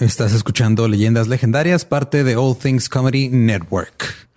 Estás escuchando Leyendas Legendarias, parte de All Things Comedy Network.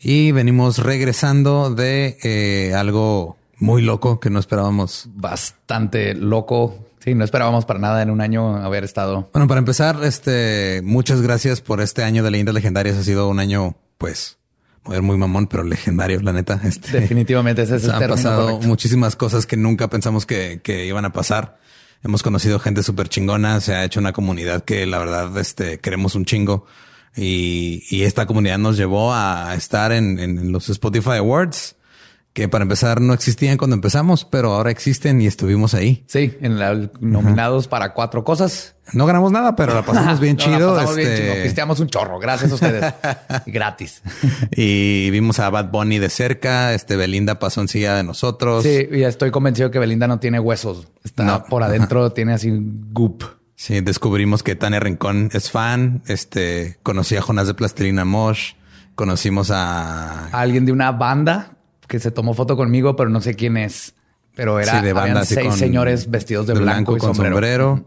Y venimos regresando de eh, algo muy loco que no esperábamos. Bastante loco. Sí, no esperábamos para nada en un año haber estado. Bueno, para empezar, este, muchas gracias por este año de Leyendas Legendarias. Ha sido un año, pues, muy, muy mamón, pero legendario, la neta. Este, Definitivamente ese es el Han pasado muchísimas cosas que nunca pensamos que, que iban a pasar. Hemos conocido gente súper chingona. Se ha hecho una comunidad que la verdad, este, queremos un chingo. Y, y esta comunidad nos llevó a estar en, en los Spotify Awards que para empezar no existían cuando empezamos, pero ahora existen y estuvimos ahí. Sí, en la, nominados para cuatro cosas. No ganamos nada, pero la pasamos bien chido. La pasamos bien este, chido. Pisteamos un chorro. Gracias a ustedes. Gratis. Y vimos a Bad Bunny de cerca. Este Belinda pasó en silla de nosotros. Sí, y estoy convencido que Belinda no tiene huesos. Está por adentro, tiene así goop. Sí, descubrimos que Tania Rincón es fan. Este conocí a Jonas de Plastilina Mosh. Conocimos a alguien de una banda que se tomó foto conmigo, pero no sé quién es. Pero era de banda, seis señores vestidos de, blanco, y con sombrero.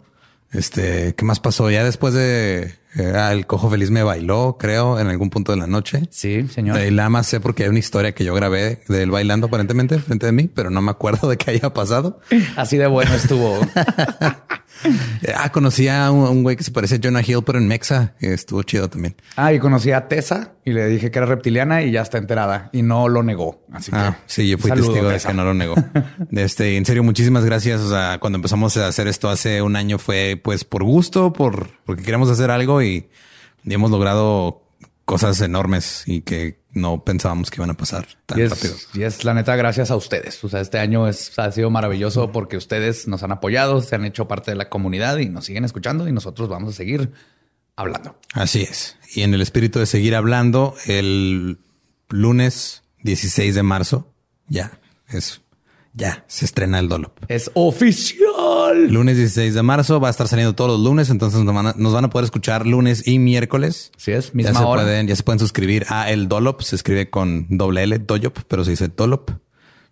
Este, ¿qué más pasó? Ya después de eh, el cojo feliz me bailó, creo, en algún punto de la noche. Sí, señor. Y la más sé porque hay una historia que yo grabé de él bailando aparentemente frente de mí, pero no me acuerdo de qué haya pasado. Así de bueno estuvo. ah, conocí a un, güey que se parece a Jonah Hill, pero en Mexa. Estuvo chido también. Ah, y conocí a Tessa y le dije que era reptiliana y ya está enterada y no lo negó. Así ah, que sí, yo fui testigo de que no lo negó. este, en serio, muchísimas gracias. O sea, cuando empezamos a hacer esto hace un año fue pues por gusto, por porque queríamos hacer algo y hemos logrado cosas enormes y que no pensábamos que iban a pasar tan rápido. Y es la neta, gracias a ustedes. O sea, este año es, ha sido maravilloso porque ustedes nos han apoyado, se han hecho parte de la comunidad y nos siguen escuchando y nosotros vamos a seguir hablando. Así es. Y en el espíritu de seguir hablando, el lunes 16 de marzo, ya es ya se estrena el Dolop. Es oficial. Lunes 16 de marzo va a estar saliendo todos los lunes, entonces nos van a, poder escuchar lunes y miércoles. Sí es, misma ya se hora. Pueden, ya se pueden suscribir a el Dolop, se escribe con doble L, Doyop, pero se dice Dolop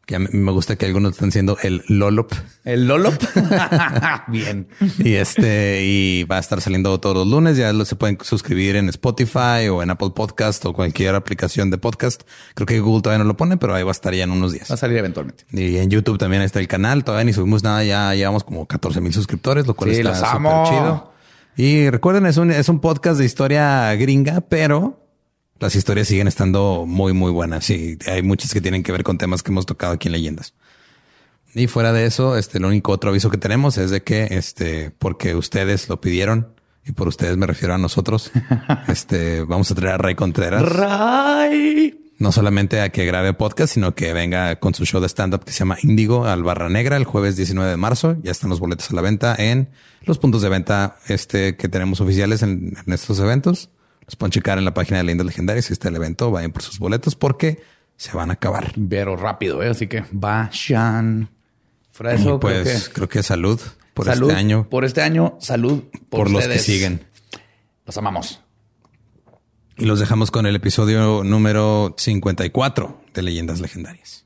que me gusta que algunos están siendo el Lolop. El Lolop. Bien. Y este, y va a estar saliendo todos los lunes. Ya lo se pueden suscribir en Spotify o en Apple Podcast o cualquier aplicación de podcast. Creo que Google todavía no lo pone, pero ahí va a estar ya en unos días. Va a salir eventualmente. Y en YouTube también está el canal. Todavía ni subimos nada. Ya llevamos como 14 mil suscriptores, lo cual está súper chido. Y recuerden, es un, es un podcast de historia gringa, pero las historias siguen estando muy, muy buenas y hay muchas que tienen que ver con temas que hemos tocado aquí en Leyendas. Y fuera de eso, este, el único otro aviso que tenemos es de que, este, porque ustedes lo pidieron y por ustedes me refiero a nosotros, este, vamos a traer a Ray Contreras. Ray. No solamente a que grabe podcast, sino que venga con su show de stand-up que se llama Índigo al Barra Negra el jueves 19 de marzo. Ya están los boletos a la venta en los puntos de venta este que tenemos oficiales en estos eventos. Los pueden checar en la página de Leyendas Legendarias. Si está el evento, vayan por sus boletos porque se van a acabar. Pero rápido, ¿eh? así que vayan. Fuera de eso, pues creo que, salud por este año. Por este año, salud por, los que siguen. Los amamos. Y los dejamos con el episodio número 54 de Leyendas Legendarias.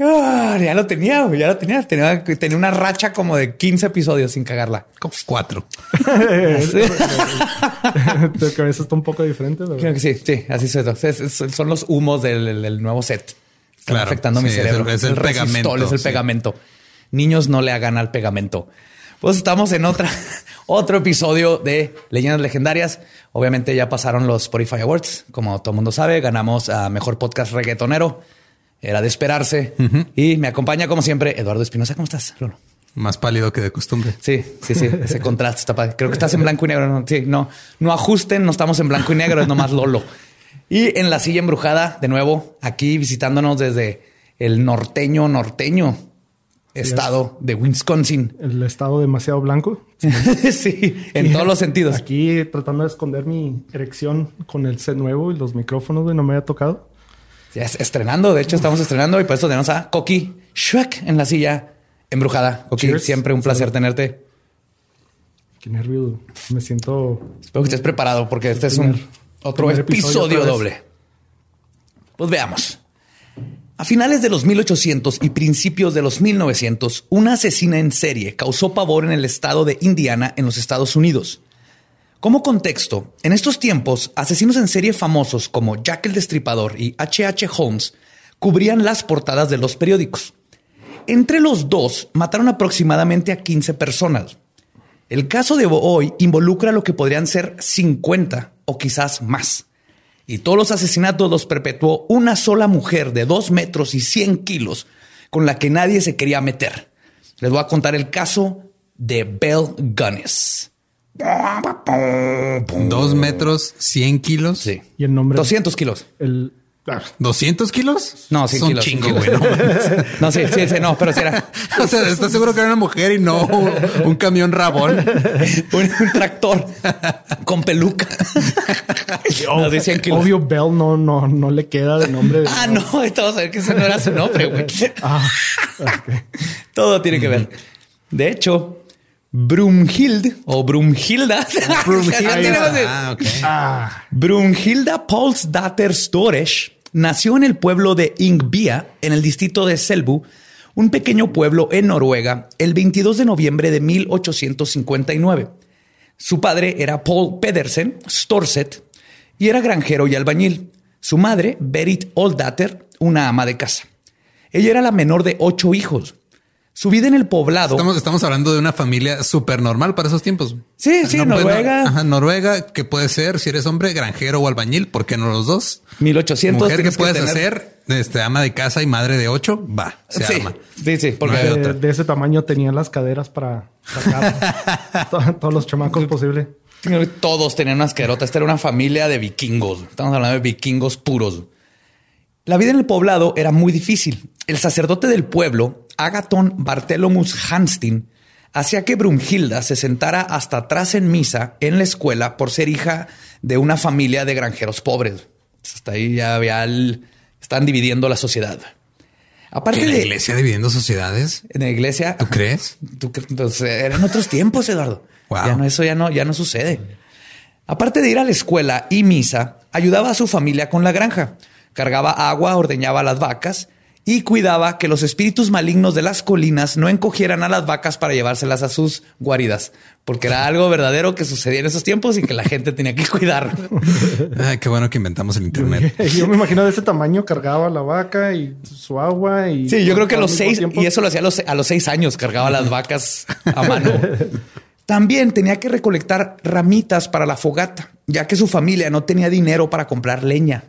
Ah, ya lo tenía, ya lo tenía. tenía. Tenía una racha como de 15 episodios sin cagarla. Como cuatro. tu cabeza está un poco diferente. Creo que sí, sí, así son. son los humos del, nuevo set. Están afectando mi cerebro. Es el, pegamento. Es el pegamento. Niños no le hagan al pegamento. Pues estamos en otra, otro episodio de Leyendas Legendarias. Obviamente ya pasaron los Spotify Awards. Como todo el mundo sabe, ganamos a Mejor Podcast Reggaetonero. Era de esperarse. Y me acompaña, como siempre, Eduardo Espinosa. ¿Cómo estás, Más pálido que de costumbre. Sí, sí, sí. Ese contraste está padre. Creo que estás en blanco y negro. No, sí, no, no ajusten, no estamos en blanco y negro, es nomás Lolo. Y en la silla embrujada, de nuevo, aquí visitándonos desde el norteño, norteño estado de Wisconsin. El estado demasiado blanco. sí, en todos los sentidos. Aquí tratando de esconder mi erección con el set nuevo y los micrófonos, no me había tocado. Ya estrenando, de hecho estamos estrenando y por eso tenemos a Coqui Shrek en la silla embrujada. Coqui, siempre un placer tenerte. Qué nervio. Me siento. Espero que estés preparado porque este es un otro episodio, doble. Pues veamos. A finales de los 1800 y principios de los 1900, una asesina en serie causó pavor en el estado de Indiana, en los Estados Unidos. Como contexto, en estos tiempos, asesinos en serie famosos como Jack el Destripador y H.H. Holmes cubrían las portadas de los periódicos. Entre los dos mataron aproximadamente a 15 personas. El caso de hoy involucra lo que podrían ser 50 o quizás más. Y todos los asesinatos los perpetuó una sola mujer de 2 metros y 100 kilos con la que nadie se quería meter. Les voy a contar el caso de Belle Gunness. Dos metros, 100 kilos. Sí. Y el nombre. 200 kilos. El. ¿200 kilos? No, 100 kilos. chingo, güey. No, sí, sí, sí, no, pero si era. o sea, ¿estás seguro que era una mujer y no un, camión rabón? un, tractor con peluca. no, Obvio, Bell no, no, no le queda de nombre. De ah, no, estamos a ver que ese no era su nombre, güey. ah, Todo tiene que ver. De hecho, Brumhild o Brumhilda. Brumhilda. ah, Brumhilda Paulsdatter Stores nació en el pueblo de Ingbia, en el distrito de Selbu, un pequeño pueblo en Noruega, el 22 de noviembre de 1859. Su padre era Paul Pedersen Storset y era granjero y albañil. Su madre, Berit Oldatter, una ama de casa. Ella era la menor de ocho hijos. Su vida en el poblado. Estamos, estamos hablando de una familia súper normal para esos tiempos. Sí, sí, Noruega. Noruega, que puede ser, si eres hombre, granjero o albañil, ¿por qué no los dos? 1800. Mujer que puedes hacer, este, ama de casa y madre de ocho, va, se sí, arma. Sí, sí, porque de, ese tamaño tenían las caderas para sacar todos los chamacos posible. Todos tenían unas caderotas. Esta era una familia de vikingos. Estamos hablando de vikingos puros. La vida en el poblado era muy difícil. El sacerdote del pueblo, Agaton Bartelomus Hanstin, hacía que Brumhilda se sentara hasta atrás en misa en la escuela por ser hija de una familia de granjeros pobres. Hasta ahí ya había están dividiendo la sociedad. Aparte ¿En la iglesia dividiendo sociedades? En la iglesia. ¿Tú crees? Pues, eran otros tiempos, Eduardo. Ya no, eso ya no, ya no sucede. Aparte de ir a la escuela y misa, ayudaba a su familia con la granja cargaba agua, ordeñaba las vacas y cuidaba que los espíritus malignos de las colinas no encogieran a las vacas para llevárselas a sus guaridas, porque era algo verdadero que sucedía en esos tiempos y que la gente tenía que cuidar. Ay, qué bueno que inventamos el internet. Yo me imagino de ese tamaño cargaba la vaca y su agua y sí, yo creo que a los seis y eso lo hacía a los, a los seis años cargaba las vacas a mano. También tenía que recolectar ramitas para la fogata, ya que su familia no tenía dinero para comprar leña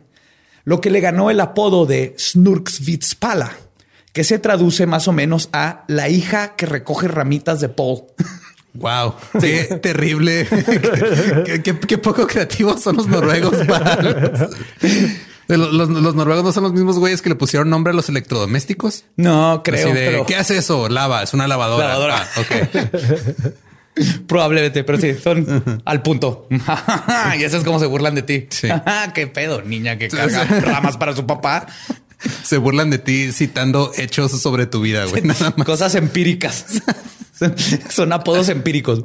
lo que le ganó el apodo de Snurksvitspala, que se traduce más o menos a la hija que recoge ramitas de Paul. Wow, qué terrible. qué, poco creativos son los noruegos para los, noruegos no son los mismos güeyes que le pusieron nombre a los electrodomésticos. No, creo. ¿Qué hace eso? Lava, es una lavadora. Lavadora. Ah, Probablemente, pero sí, son al punto. y eso es como se burlan de ti. Sí. Qué pedo, niña que carga ramas para su papá. Se burlan de ti citando hechos sobre tu vida, güey. Nada más. Cosas empíricas. Son apodos empíricos.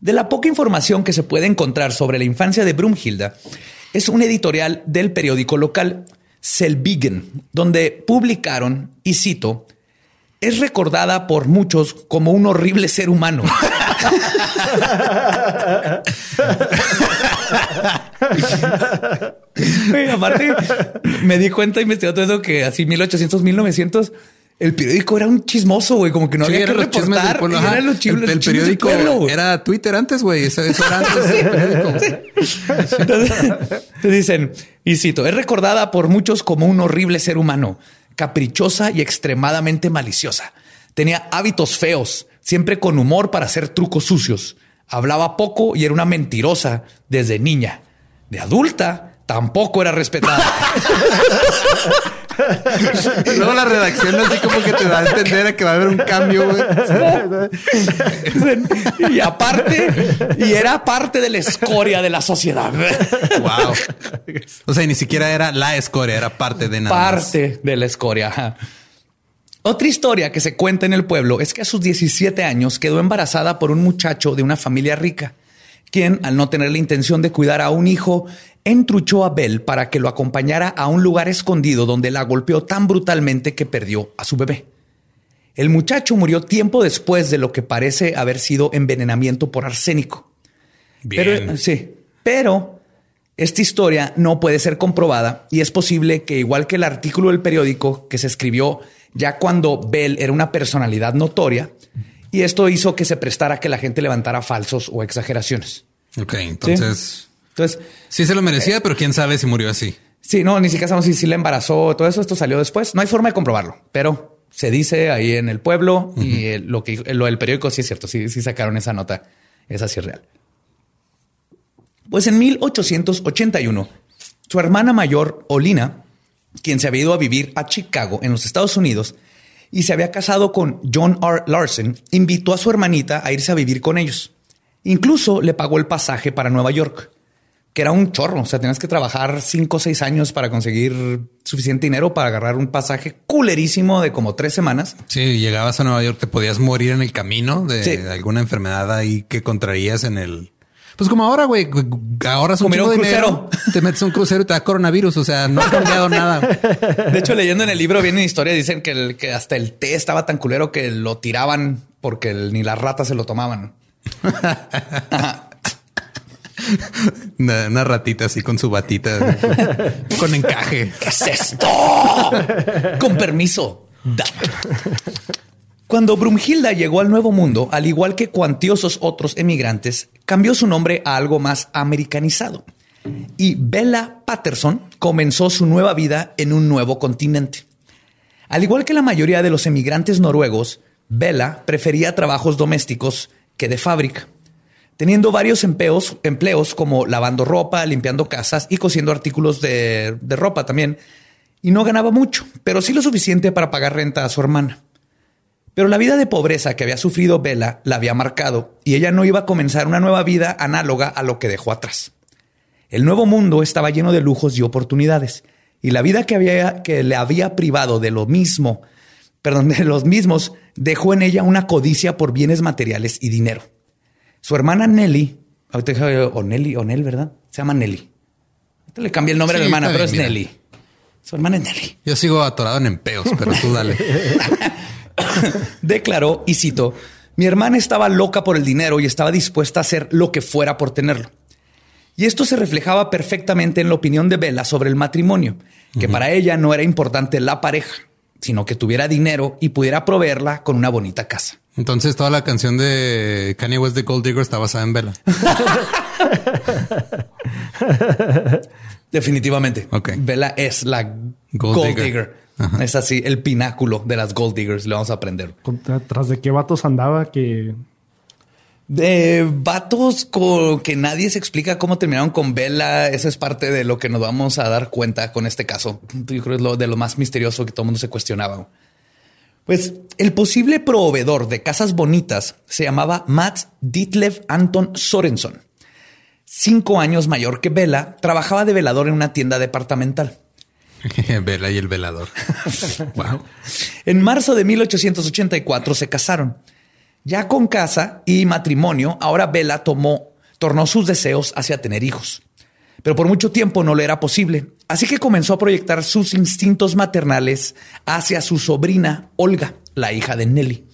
De la poca información que se puede encontrar sobre la infancia de Brumhilda, es un editorial del periódico local Selbigen, donde publicaron, y cito, es recordada por muchos como un horrible ser humano. Güey, aparte, me di cuenta investigando todo eso que así 1800, 1900 el periódico era un chismoso, güey, como que no Sí, había que reportar. pueblo. Los el, el periódico pueblo, era Twitter antes, güey. Eso, eso era antes periódico. Entonces, te dicen, y cito, es recordada por muchos como un horrible ser humano, caprichosa y extremadamente maliciosa. Tenía hábitos feos, siempre con humor para hacer trucos sucios. Hablaba poco y era una mentirosa desde niña. De adulta, tampoco era respetada. Luego la redacción así como que te da a entender a que va a haber un cambio, güey. y aparte, y era parte de la escoria de la sociedad. Wow. O sea, ni siquiera era la escoria, era parte de nada más. parte de la escoria. Otra historia que se cuenta en el pueblo es que a sus 17 años quedó embarazada por un muchacho de una familia rica, quien, al no tener la intención de cuidar a un hijo, entruchó a Belle para que lo acompañara a un lugar escondido donde la golpeó tan brutalmente que perdió a su bebé. El muchacho murió tiempo después de lo que parece haber sido envenenamiento por arsénico. Bien. Pero, sí, pero esta historia no puede ser comprobada y es posible que igual que el artículo del periódico que se escribió ya cuando Bell era una personalidad notoria y esto hizo que se prestara a que la gente levantara falsos o exageraciones. Ok, entonces Entonces, sí se lo merecía, pero quién sabe si murió así. sí, no, ni siquiera sabemos si, si le embarazó, todo eso, esto salió después. No hay forma de comprobarlo, pero se dice ahí en el pueblo y lo que lo del periódico sí es cierto, sí, sí sacaron esa nota, esa sí es real. Pues en 1881, su hermana mayor, Olina, quien se había ido a vivir a Chicago, en los Estados Unidos, y se había casado con John R. Larson, invitó a su hermanita a irse a vivir con ellos. Incluso le pagó el pasaje para Nueva York, que era un chorro. O sea, tenías que trabajar cinco o seis años para conseguir suficiente dinero para agarrar un pasaje culerísimo de como tres semanas. Sí, llegabas a Nueva York, te podías morir en el camino de, Sí. de alguna enfermedad ahí que contraías en el. Pues como ahora, güey, ahora es un dinero, te metes un crucero y te da coronavirus. O sea, no ha cambiado nada. De hecho, leyendo en el libro viene historia, dicen que, el- que hasta el té estaba tan culero que lo tiraban porque el- ni las ratas se lo tomaban. Una, una ratita así con su batita, con encaje. ¿Qué es esto? Con permiso. Da. Cuando Brumhilda llegó al Nuevo Mundo, al igual que cuantiosos otros emigrantes, cambió su nombre a algo más americanizado. Y Bella Patterson comenzó su nueva vida en un nuevo continente. Al igual que la mayoría de los emigrantes noruegos, Bella prefería trabajos domésticos que de fábrica, teniendo varios empleos, empleos como lavando ropa, limpiando casas y cosiendo artículos de, de ropa también. Y no ganaba mucho, pero sí lo suficiente para pagar renta a su hermana. Pero la vida de pobreza que había sufrido Bella la había marcado y ella no iba a comenzar una nueva vida análoga a lo que dejó atrás. El nuevo mundo estaba lleno de lujos y oportunidades, y la vida que, había, que le había privado de lo mismo, perdón, de los mismos, dejó en ella una codicia por bienes materiales y dinero. Su hermana Nelly, ahorita dije, o Nelly, o Nell, ¿verdad? Se llama Nelly. Ahorita le cambié el nombre a la hermana, pero es mira. Nelly. Su hermana es Nelly. Yo sigo atorado en empeos, pero tú dale. declaró, y cito, mi hermana estaba loca por el dinero y estaba dispuesta a hacer lo que fuera por tenerlo. Y esto se reflejaba perfectamente en la opinión de Bella sobre el matrimonio, que para ella no era importante la pareja, sino que tuviera dinero y pudiera proveerla con una bonita casa. Entonces toda la canción de Kanye West de Gold Digger está basada en Bella. Definitivamente. Ok. Bella es la Gold gold, digger. digger. Ajá. Es así, el pináculo de las gold diggers. Le vamos a aprender. ¿Tras de qué vatos andaba que De vatos co- que nadie se explica cómo terminaron con Bella. Eso es parte de lo que nos vamos a dar cuenta con este caso. Yo creo que es lo de lo más misterioso que todo el mundo se cuestionaba. Pues el posible proveedor de casas bonitas se llamaba Mats Ditlev Anton Sorenson. Cinco años mayor que Bella, trabajaba de velador en una tienda departamental. Vela y el velador. wow. En marzo de 1884 se casaron. Ya con casa y matrimonio, ahora Bella tomó, tornó sus deseos hacia tener hijos. Pero por mucho tiempo no le era posible. Así que comenzó a proyectar sus instintos maternales hacia su sobrina Olga, la hija de Nelly.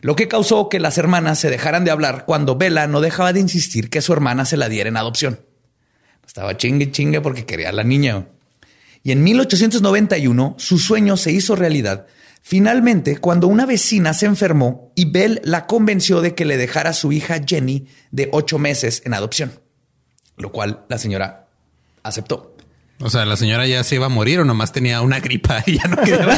Lo que causó que las hermanas se dejaran de hablar cuando Bella no dejaba de insistir que su hermana se la diera en adopción. Estaba chingue chingue porque quería a la niña. Y en 1891 su sueño se hizo realidad. Finalmente, cuando una vecina se enfermó y Bell la convenció de que le dejara a su hija Jenny de ocho meses en adopción, lo cual la señora aceptó. O sea, la señora ya se iba a morir o nomás tenía una gripa y ya no quería.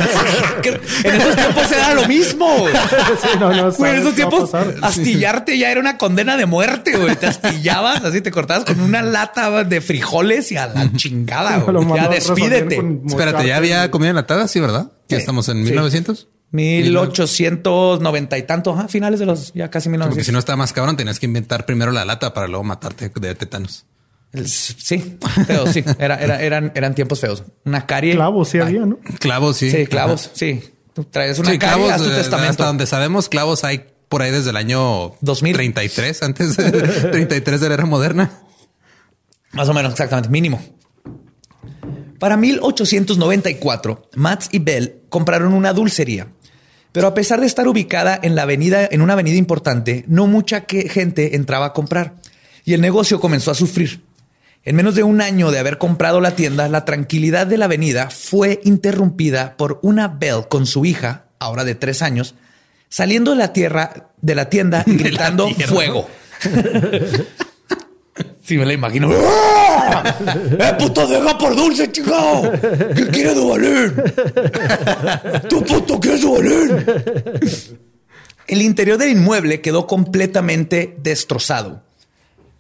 en esos tiempos era lo mismo. en esos tiempos astillarte ya era una condena de muerte, güey. Te astillabas, así te cortabas con una lata de frijoles y a la chingada, güey. Ya despídete. Espérate, ¿ya había comida enlatada? Sí, ¿verdad? Ya estamos en 1900. 1890 y tanto, a finales de los ya casi 1900. Porque si no estaba más cabrón, tenías que inventar primero la lata para luego matarte de tétanos. Sí, pero sí, era, eran, eran tiempos feos. Una carie. Clavos sí había, ¿no? Clavos, sí. Sí, clavos, sí. Tú traes una carie a tu eh, testamento. Hasta donde sabemos, clavos hay por ahí desde el año 2033, antes de 33 de la era moderna. Más o menos, exactamente, mínimo. Para 1894, Mats y Bell compraron una dulcería. Pero a pesar de estar ubicada en la avenida, en una avenida importante, no mucha gente entraba a comprar y el negocio comenzó a sufrir. En menos de un año de haber comprado la tienda, la tranquilidad de la avenida fue interrumpida por una Bell con su hija, ahora de tres años, saliendo de la tierra de la tienda y gritando fuego. Sí, me la imagino. ¡Ah! ¡Eh, puto, deja por dulce, chico! ¿Qué quiere Duvalín? ¡Tu puto qué es Duvalín! El interior del inmueble quedó completamente destrozado.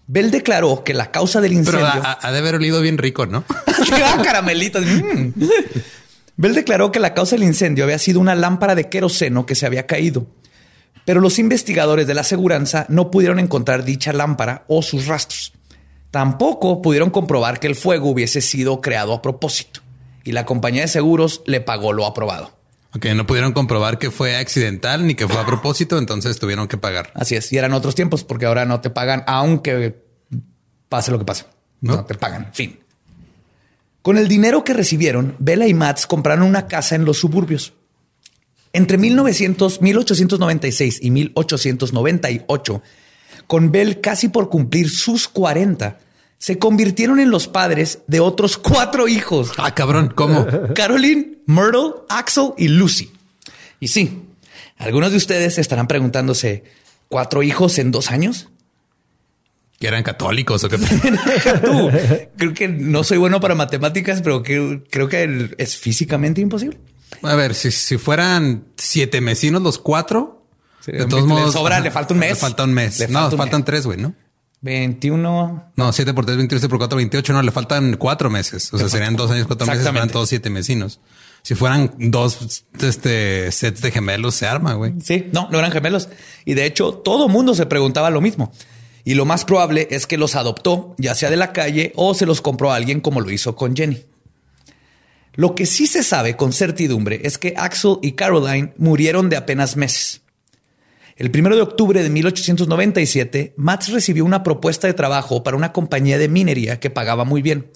Bell declaró que la causa del incendio. Pero ha, de haber olido bien rico, ¿no? caramelitos. Mm. Bell declaró que la causa del incendio había sido una lámpara de queroseno que se había caído. Pero los investigadores de la aseguranza no pudieron encontrar dicha lámpara o sus rastros. Tampoco pudieron comprobar que el fuego hubiese sido creado a propósito. Y la compañía de seguros le pagó lo aprobado. Ok, no pudieron comprobar que fue accidental ni que fue a propósito, entonces tuvieron que pagar. Así es. Y eran otros tiempos porque ahora no te pagan, aunque pase lo que pase. No, te pagan. Fin. Con el dinero que recibieron, Bella y Mats compraron una casa en los suburbios. Entre 1900, 1896 y 1898, con Bell casi por cumplir sus 40, se convirtieron en los padres de otros cuatro hijos. Ah, cabrón, ¿cómo? Caroline, Myrtle, Axel y Lucy. Y sí, algunos de ustedes estarán preguntándose, ¿cuatro hijos en dos años? ¿Que eran católicos o qué? Tú, creo que no soy bueno para matemáticas, pero que, creo que es físicamente imposible. A ver, si, si fueran siete mesinos los cuatro, de todos modos... sobra, le falta un mes. Le falta un mes. no, faltan tres, güey, ¿no? 21. No, 7 por 3, 28 por 4, 28. No, le faltan cuatro meses. O sea, serían dos años, cuatro meses. Fueran todos siete vecinos. Si fueran dos este, sets de gemelos, se arma, güey. Sí, no, no eran gemelos. Y de hecho, todo mundo se preguntaba lo mismo. Y lo más probable es que los adoptó, ya sea de la calle o se los compró a alguien como lo hizo con Jenny. Lo que sí se sabe con certidumbre es que Axel y Caroline murieron de apenas meses. El primero de octubre de 1897, Mats recibió una propuesta de trabajo para una compañía de minería que pagaba muy bien,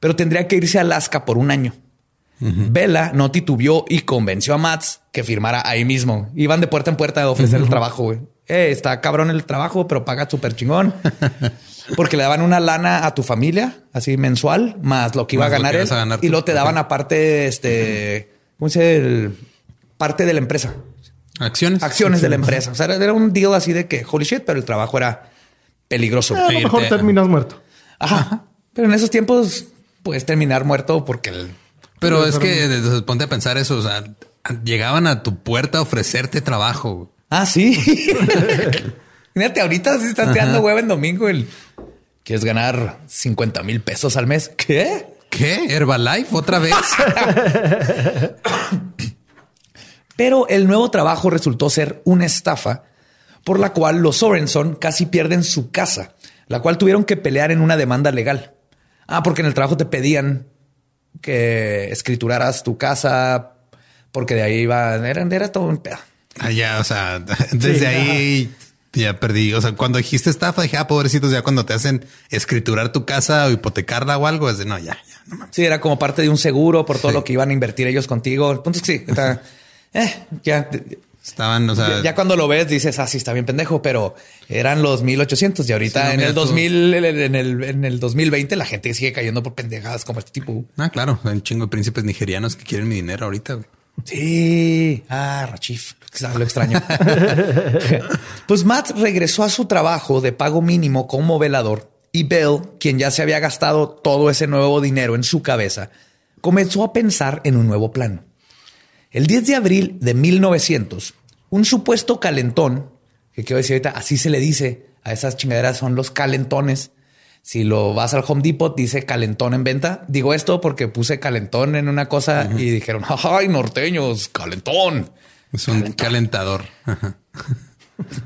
pero tendría que irse a Alaska por un año. Bella no titubió y convenció a Mats que firmara ahí mismo. Iban de puerta en puerta a ofrecer el trabajo. Güey. Eh, está cabrón el trabajo, pero paga súper chingón. Porque le daban una lana a tu familia, así mensual, más lo que iba a ganar él. y lo te daban aparte, este, ¿cómo se dice? parte de la empresa. Acciones. Acciones de la empresa. O sea, era un deal así de que holy shit, pero el trabajo era peligroso. a lo mejor terminas muerto. Ajá. Pero en esos tiempos puedes terminar muerto porque el. Pero es que ponte a pensar eso. O sea, llegaban a tu puerta a ofrecerte trabajo. Ah, sí. Fíjate, ahorita se está tirando huevo en domingo. El quieres ganar 50 mil pesos al mes. ¿Qué? ¿Qué? Herbalife otra vez. Pero el nuevo trabajo resultó ser una estafa por la cual los Sorenson casi pierden su casa, la cual tuvieron que pelear en una demanda legal. Ah, porque en el trabajo te pedían que escrituraras tu casa, porque de ahí iba, era, era todo un pedo. Ah, ya, o sea, desde ahí ya perdí. O sea, cuando dijiste estafa, dije, ah, pobrecitos, ya cuando te hacen escriturar tu casa o hipotecarla o algo, es de no, ya, ya, no mames. Sí, era como parte de un seguro por todo lo que iban a invertir ellos contigo. Entonces, sí, está, eh, ya. Estaban, o sea, ya, ya cuando lo ves dices, ah, sí, está bien pendejo, pero eran los 1800 y ahorita en el mira tú. 2000, en el, en el 2020 la gente sigue cayendo por pendejadas como este tipo. ah, claro, un chingo de príncipes nigerianos que quieren mi dinero ahorita. güey. Sí. Ah, Rachif. Lo extraño. pues Matt regresó a su trabajo de pago mínimo como velador y Bell, quien ya se había gastado todo ese nuevo dinero en su cabeza, comenzó a pensar en un nuevo plan. El 10 de abril de 1900, un supuesto calentón, que quiero decir ahorita, así se le dice a esas chingaderas, son los calentones. Si lo vas al Home Depot, dice calentón en venta. Digo esto porque puse calentón en una cosa y dijeron, ay, norteños, calentón. Es un calentador. Ajá.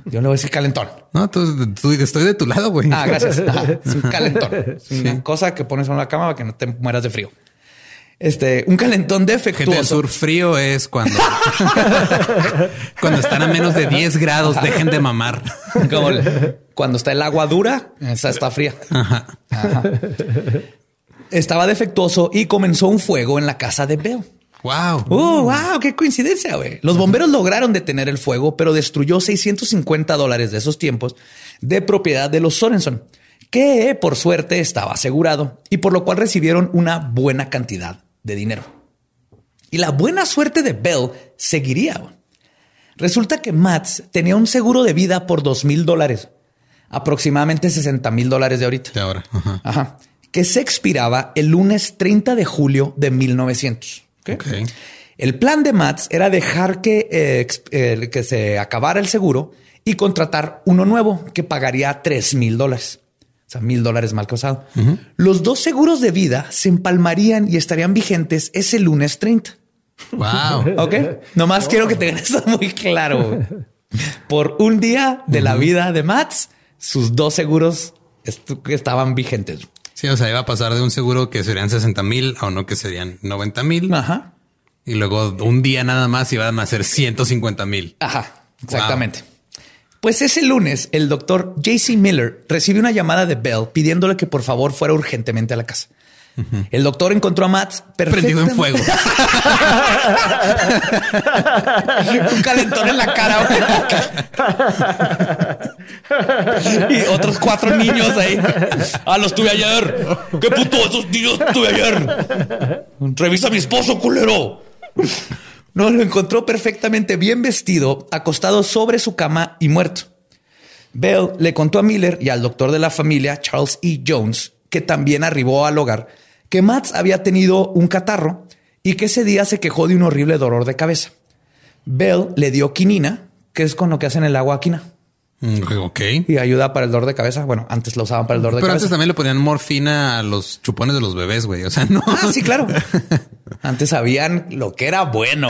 Yo no voy a decir calentón. No, tú, tú- estoy de tu lado, güey. Ah, gracias. Ajá, Es un calentón. Es una cosa que pones en la cama para que no te mueras de frío. Este, un calentón Gente del defectuoso. sur frío es cuando, cuando están a menos de 10 grados, dejen de mamar. Como el- cuando está el agua dura, esa está fría. Ajá. Estaba defectuoso y comenzó un fuego en la casa de Bell. Wow. Oh, wow, qué coincidencia, güey. Los bomberos lograron detener el fuego, pero destruyó 650 dólares de esos tiempos de propiedad de los Sorenson, que por suerte estaba asegurado y por lo cual recibieron una buena cantidad de dinero. Y la buena suerte de Bell seguiría. Resulta que Mats tenía un seguro de vida por dos mil dólares, aproximadamente 60 mil dólares de ahorita. De ahora. Ajá. Ajá. Que se expiraba el lunes 30 de julio de 1900. ¿ok? Ok. El plan de Mats era dejar que, eh, eh, que se acabara el seguro y contratar uno nuevo que pagaría 3 mil dólares. Sea, mil dólares mal causado. Los dos seguros de vida se empalmarían y estarían vigentes ese lunes 30. Wow. Ok. Nomás quiero que tengan esto muy claro. Por un día de la vida de Mats, sus dos seguros estaban vigentes. Sí, o sea, iba a pasar de un seguro que serían 60 mil a uno que serían 90 mil. Ajá. Y luego un día nada más iban a ser 150 mil. Ajá, exactamente. Pues ese lunes, el doctor JC Miller recibió una llamada de Bell pidiéndole que por favor fuera urgentemente a la casa. El doctor encontró a Matt Prendido en fuego. Un calentón en la cara. y otros cuatro niños ahí. Ah, los tuve ayer. Qué puto, esos niños tuve ayer. Revisa a mi esposo, culero. No, lo encontró perfectamente bien vestido, acostado sobre su cama y muerto. Bell le contó a Miller y al doctor de la familia, Charles E. Jones, que también arribó al hogar, que Matt había tenido un catarro y que ese día se quejó de un horrible dolor de cabeza. Bell le dio quinina, que es con lo que hacen el agua quina Ok. y ayuda para el dolor de cabeza. Bueno, antes lo usaban para el dolor de Pero antes cabeza. también le ponían morfina a los chupones de los bebés, güey. O sea, no. Ah, sí, claro. Antes sabían lo que era bueno.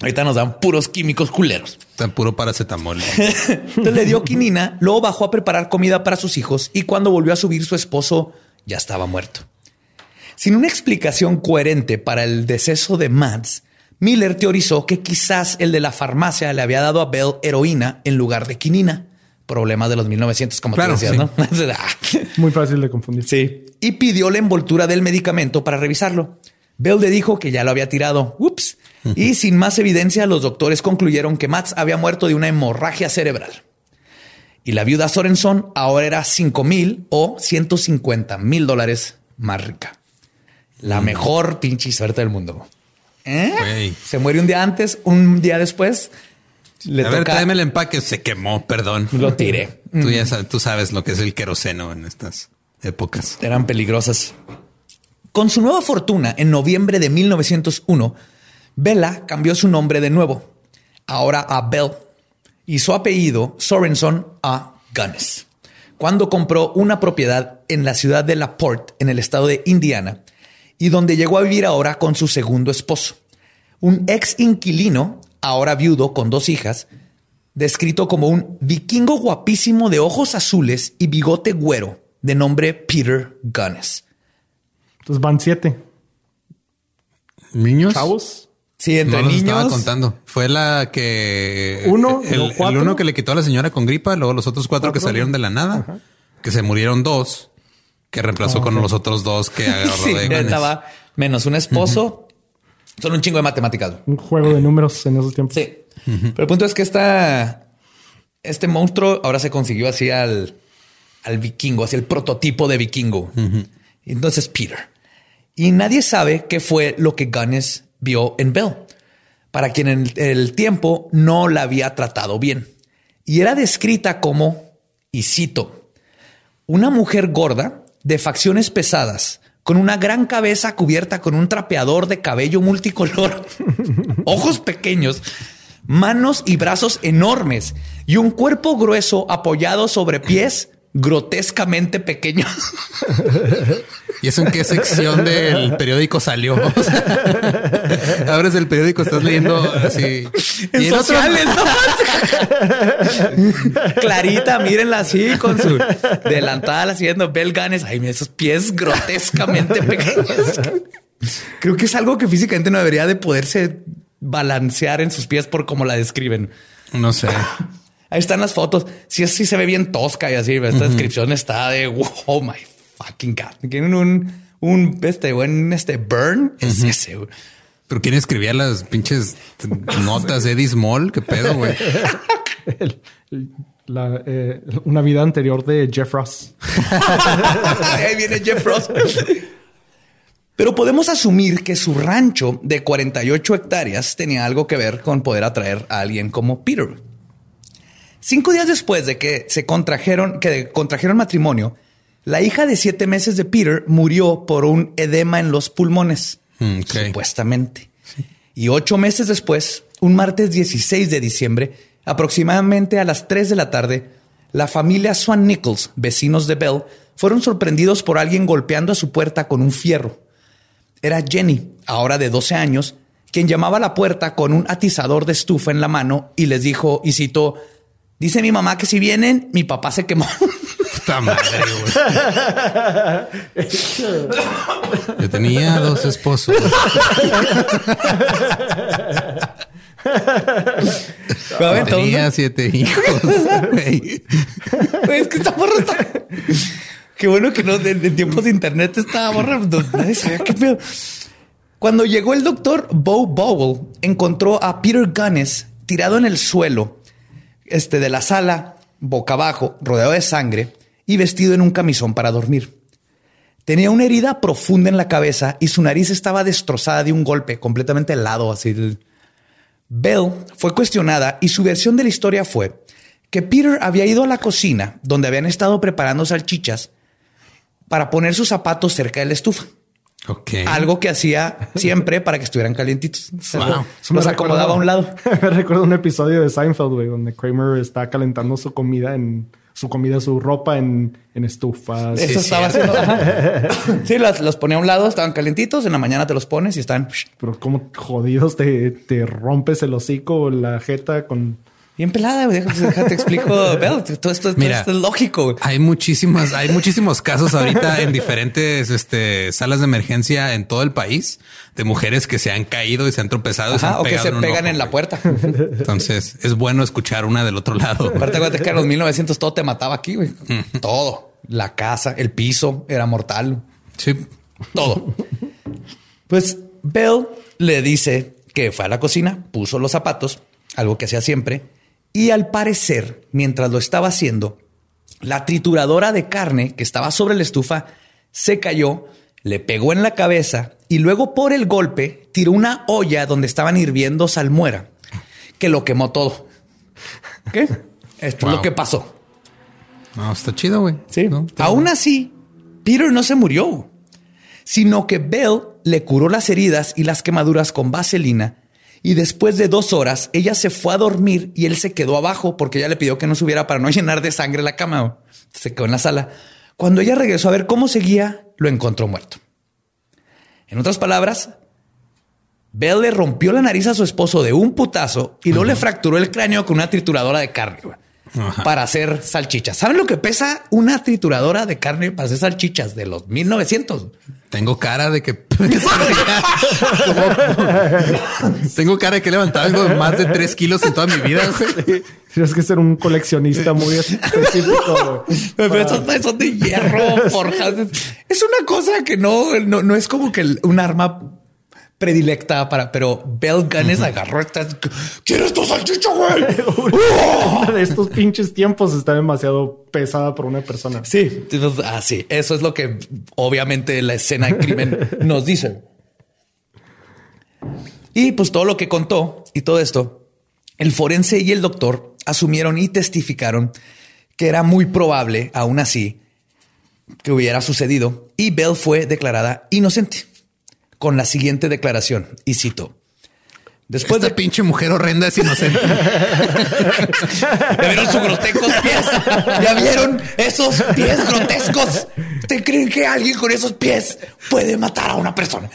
Ahorita nos dan puros químicos culeros. Tan puro paracetamol. Entonces le dio quinina, luego bajó a preparar comida para sus hijos y cuando volvió a subir su esposo ya estaba muerto. Sin una explicación coherente para el deceso de Mads, Miller teorizó que quizás el de la farmacia le había dado a Bell heroína en lugar de quinina. Problemas de los 1900, como Claro, tú decías, ¿no? Muy fácil de confundir. Sí. Y pidió la envoltura del medicamento para revisarlo. Bell le dijo que ya lo había tirado. Ups. Y sin más evidencia, los doctores concluyeron que Mats había muerto de una hemorragia cerebral. Y la viuda Sorenson ahora era 5 mil o 150 mil dólares más rica. La mejor pinche suerte del mundo. ¿Eh? Se muere un día antes, un día después. Le a ver, tráeme el empaque. Se quemó, perdón. Lo tiré. Tú ya sabes, tú sabes lo que es el queroseno en estas épocas. eran peligrosas. Con su nueva fortuna, en noviembre de 1901, Bella cambió su nombre de nuevo, ahora a Bell, y su apellido Sorenson a Gunness, cuando compró una propiedad en la ciudad de LaPorte, en el estado de Indiana, y donde llegó a vivir ahora con su segundo esposo, un ex inquilino, ahora viudo con dos hijas, descrito como un vikingo guapísimo de ojos azules y bigote güero, de nombre Peter Gunness. Entonces van siete. ¿Niños? ¿Chavos? Sí, entre no niños. estaba contando. Fue la que Uno, el, luego cuatro. el uno que le quitó a la señora con gripa, luego los otros cuatro, que salieron de la nada, que se murieron dos, que reemplazó con los otros dos que agarró Sí, de estaba menos un esposo. Son un chingo de matemáticas. Un juego de números en esos tiempos. Sí. Pero el punto es que esta, este monstruo ahora se consiguió así al, al vikingo, así el prototipo de vikingo. Entonces Peter. Y nadie sabe qué fue lo que Gunness vio en Bell, para quien en el tiempo no la había tratado bien. Y era descrita como, y cito, una mujer gorda de facciones pesadas, con una gran cabeza cubierta con un trapeador de cabello multicolor, ojos pequeños, manos y brazos enormes y un cuerpo grueso apoyado sobre pies grotescamente pequeños. ¿Y eso en qué sección del periódico salió? O sea, abres el periódico, estás leyendo así. En Y en otro- sociales, ¿no? Clarita, mírenla así con su delantal haciendo Bell Gunness. Ay, mira esos pies grotescamente pequeños. Creo que es algo que físicamente no debería de poderse balancear en sus pies por como la describen. No sé. Ahí están las fotos. Sí, sí se ve bien tosca y así. Esta descripción está de oh my fucking god. Tienen un, un este buen este burn. Es ese. Pero quién escribía las pinches notas de Eddie Small? ¿Qué pedo, güey? El- el- la, eh, una vida anterior de Jeff Ross. Ahí viene Jeff Ross. Pero podemos asumir que su rancho de 48 hectáreas tenía algo que ver con poder atraer a alguien como Peter. Cinco días después de que se contrajeron, que contrajeron matrimonio, la hija de siete meses de Peter murió por un edema en los pulmones, Mm, supuestamente. Y ocho meses después, un martes 16 de diciembre, aproximadamente a las 3 de la tarde, la familia Swan Nichols, vecinos de Bell, fueron sorprendidos por alguien golpeando a su puerta con un fierro. Era Jenny, ahora de 12 años, quien llamaba a la puerta con un atizador de estufa en la mano y les dijo, y citó, dice mi mamá que si vienen, mi papá se quemó. Puta madre, güey. Yo tenía dos esposos. Tenía siete hijos. güey. Es que esta morra está... Qué bueno que no, en, en tiempos de internet esta morra, no- nadie sabía qué pedo. Cuando llegó el doctor Bo Bowell, encontró a Peter Gunness tirado en el suelo este, de la sala, boca abajo, rodeado de sangre y vestido en un camisón para dormir. Tenía una herida profunda en la cabeza y su nariz estaba destrozada de un golpe completamente helado, así. Bell fue cuestionada y su versión de la historia fue que Peter había ido a la cocina donde habían estado preparando salchichas para poner sus zapatos cerca de la estufa. Ok. Algo que hacía siempre para que estuvieran calientitos. Wow. Eso Los acomodaba a un lado. Me recuerdo un episodio de Seinfeld, güey, donde Kramer está calentando su comida en su comida, su ropa en, en estufas. Eso estaba haciendo. Sí, las, los ponía a un lado, estaban calientitos. En la mañana te los pones y están Pero como jodidos te, te rompes el hocico o la jeta con... bien pelada. déjate explico. Veo, todo esto, todo Mira. esto es lógico. Hay muchísimas, hay muchísimos casos ahorita en diferentes este, salas de emergencia en todo el país de mujeres que se han caído y se han tropezado y se han o que se en pegan ojo, en la puerta. Entonces es bueno escuchar una del otro lado. Aparte, acuérdate que en los 1900 todo te mataba aquí, güey. Todo. La casa, el piso era mortal. Sí. Todo. Pues Bell le dice que fue a la cocina, puso los zapatos, algo que hacía siempre, y al parecer, mientras lo estaba haciendo, la trituradora de carne que estaba sobre la estufa se cayó, le pegó en la cabeza y luego por el golpe tiró una olla donde estaban hirviendo salmuera, que lo quemó todo. ¿Qué? Esto es lo que pasó. No, está chido, güey. Sí. ¿No? Aún así, Peter no se murió, sino que Bell le curó las heridas y las quemaduras con vaselina. Y después de dos horas, ella se fue a dormir y él se quedó abajo porque ella le pidió que no subiera para no llenar de sangre la cama. Se quedó en la sala. Cuando ella regresó a ver cómo seguía, lo encontró muerto. En otras palabras, Bell le rompió la nariz a su esposo de un putazo y luego le fracturó el cráneo con una trituradora de carne para hacer salchichas. ¿Saben lo que pesa una trituradora de carne para hacer salchichas de los 1900? Tengo cara de que tengo cara de que he levantado más de tres kilos en toda mi vida. Tienes que ser un coleccionista muy específico. Pero son de hierro, forjadas. Es una cosa que no, no, no es como que un arma predilecta para, pero Bell Gunness agarró esta. ¿Quieres tu salchicha, güey? Una de estos pinches tiempos está demasiado pesada por una persona. Sí, ah, sí. Eso es lo que obviamente la escena de crimen nos dice. Y pues todo lo que contó y todo esto, el forense y el doctor asumieron y testificaron que era muy probable, aún así, que hubiera sucedido y Bell fue declarada inocente con la siguiente declaración, y cito. Después de pinche mujer horrenda es inocente. ¿Ya vieron sus grotescos pies? ¿Ya vieron esos pies grotescos? ¿Te creen que alguien con esos pies puede matar a una persona?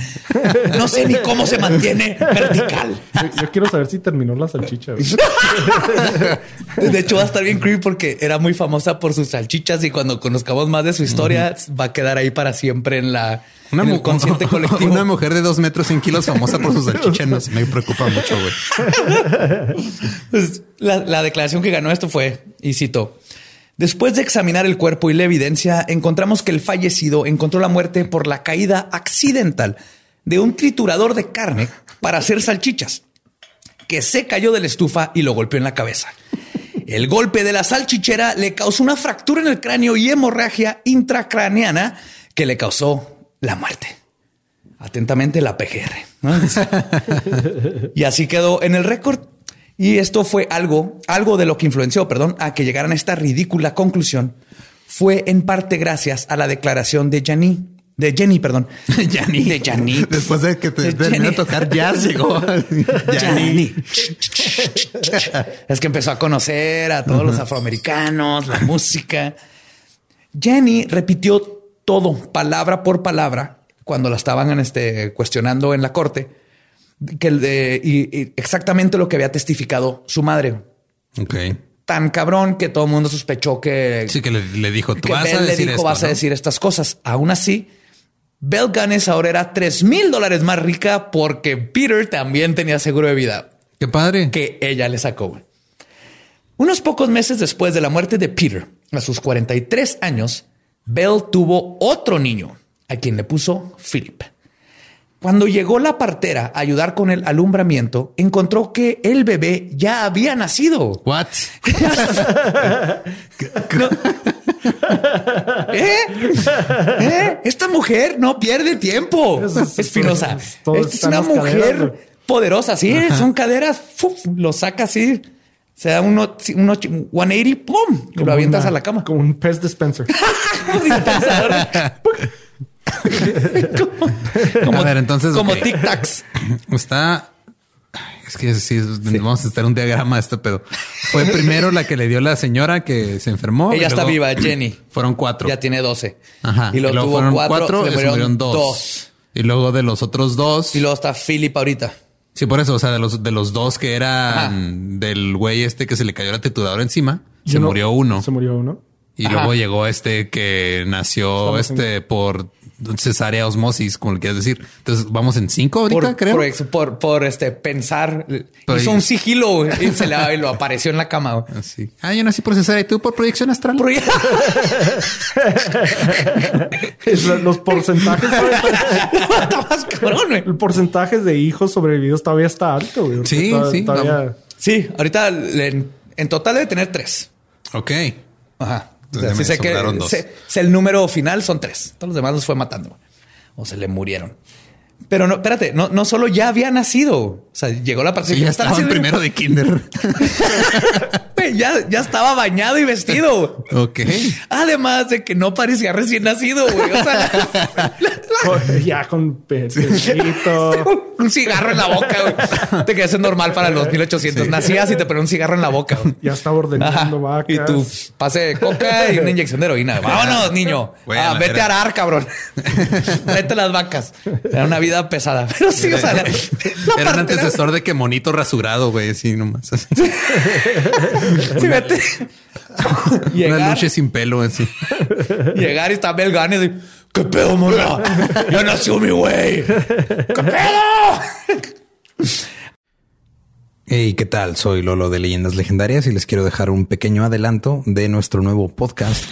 No sé ni cómo se mantiene vertical. Yo, quiero saber si terminó la salchicha. De hecho, va a estar bien creepy porque era muy famosa por sus salchichas y cuando conozcamos más de su historia va a quedar ahí para siempre en la una consciente colectivo. Una mujer de dos metros, cien kilos, famosa por sus salchichas, me preocupa mucho, güey. Pues, la, declaración que ganó esto fue, y cito, Después de examinar el cuerpo y la evidencia, encontramos que el fallecido encontró la muerte por la caída accidental de un triturador de carne para hacer salchichas, que se cayó de la estufa y lo golpeó en la cabeza. El golpe de la salchichera le causó una fractura en el cráneo y hemorragia intracraneana que le causó la muerte. Atentamente la PGR. y así quedó en el récord. Y esto fue algo, algo de lo que influenció, perdón, a que llegaran a esta ridícula conclusión. Fue en parte gracias a la declaración de Jenny, de Jenny, perdón. Jenny. De Jenny. Después de que te terminó a tocar jazz, llegó Jenny. es que empezó a conocer a todos los afroamericanos, la música. Jenny repitió todo, palabra por palabra, cuando la estaban este, cuestionando en la corte, que de, y, exactamente lo que había testificado su madre. Ok. Tan cabrón que todo el mundo sospechó que... Sí, que le, dijo, tú vas a decir le dijo, vas a decir estas cosas. Aún así, Bell Gunness ahora era tres mil dólares más rica porque Peter también tenía seguro de vida. Qué padre. Que ella le sacó. Unos pocos meses después de la muerte de Peter, a sus 43 años, Bell tuvo otro niño, a quien le puso Philip. Cuando llegó la partera a ayudar con el alumbramiento, encontró que el bebé ya había nacido. What? ¿Eh? ¿Eh? Esta mujer no pierde tiempo. Espinosa. Es, una mujer poderosa. Sí, son caderas. lo saca así. Se da uno, uno 180, ¡pum! lo avientas a la cama. Como un pez dispenser. como, a ver, entonces. Como tic tacs. Está. Es que sí, vamos a estar un diagrama de este pedo. Fue primero la que le dio la señora que se enfermó. Ella está viva, Jenny. Fueron cuatro. Ya tiene doce. Ajá. Y, luego, tuvo fueron cuatro, se murieron, dos. Y luego de los otros dos. Y luego está Philip ahorita. Sí, por eso, o sea, de los, de los dos que eran del güey este que se le cayó la trituradora encima, se murió uno. Se murió uno. Y luego llegó este que nació este por cesárea osmosis, como le quieras decir. Entonces vamos en cinco ahorita, creo. Por, por, este pensar, hizo un sigilo y se le lo apareció en la cama. Así. Ah, yo nací por cesárea y tú por proyección astral. Los porcentajes. El porcentaje de hijos sobrevividos todavía está alto. Güey. Sí, sí. Sí, ahorita en, total debe tener tres. Ok. Ajá sé que el número final son tres. Todos los demás los fue matando o se le murieron. Pero no, espérate, no, no solo ya había nacido. O sea, llegó la parte ya estaba el primero de kinder. Güey, ya, ya estaba bañado y vestido. Ok. Además de que no parecía recién nacido, güey. O sea, ya con pechito. un cigarro en la boca, güey. Te quedas normal para los 1800. Nacías y te ponían un cigarro en la boca. güey. Ya estaba ordenando vacas. Y tú pase de coca y una inyección de heroína. Vámonos, niño. Bueno, Ah, vete era- a arar, cabrón. Vete las vacas. Era una vida pesada. Pero sí, o sea, la, la Era un antecesor de que monito rasurado, güey, así nomás. Así. Sí, vete. Una lucha sin pelo, así. llegar y está Bel Gunn y decir, ¿qué pedo, morra? Ya nació mi güey. ¿Qué pedo? Hey, ¿qué tal? Soy Lolo de Leyendas Legendarias y les quiero dejar un pequeño adelanto de nuestro nuevo podcast.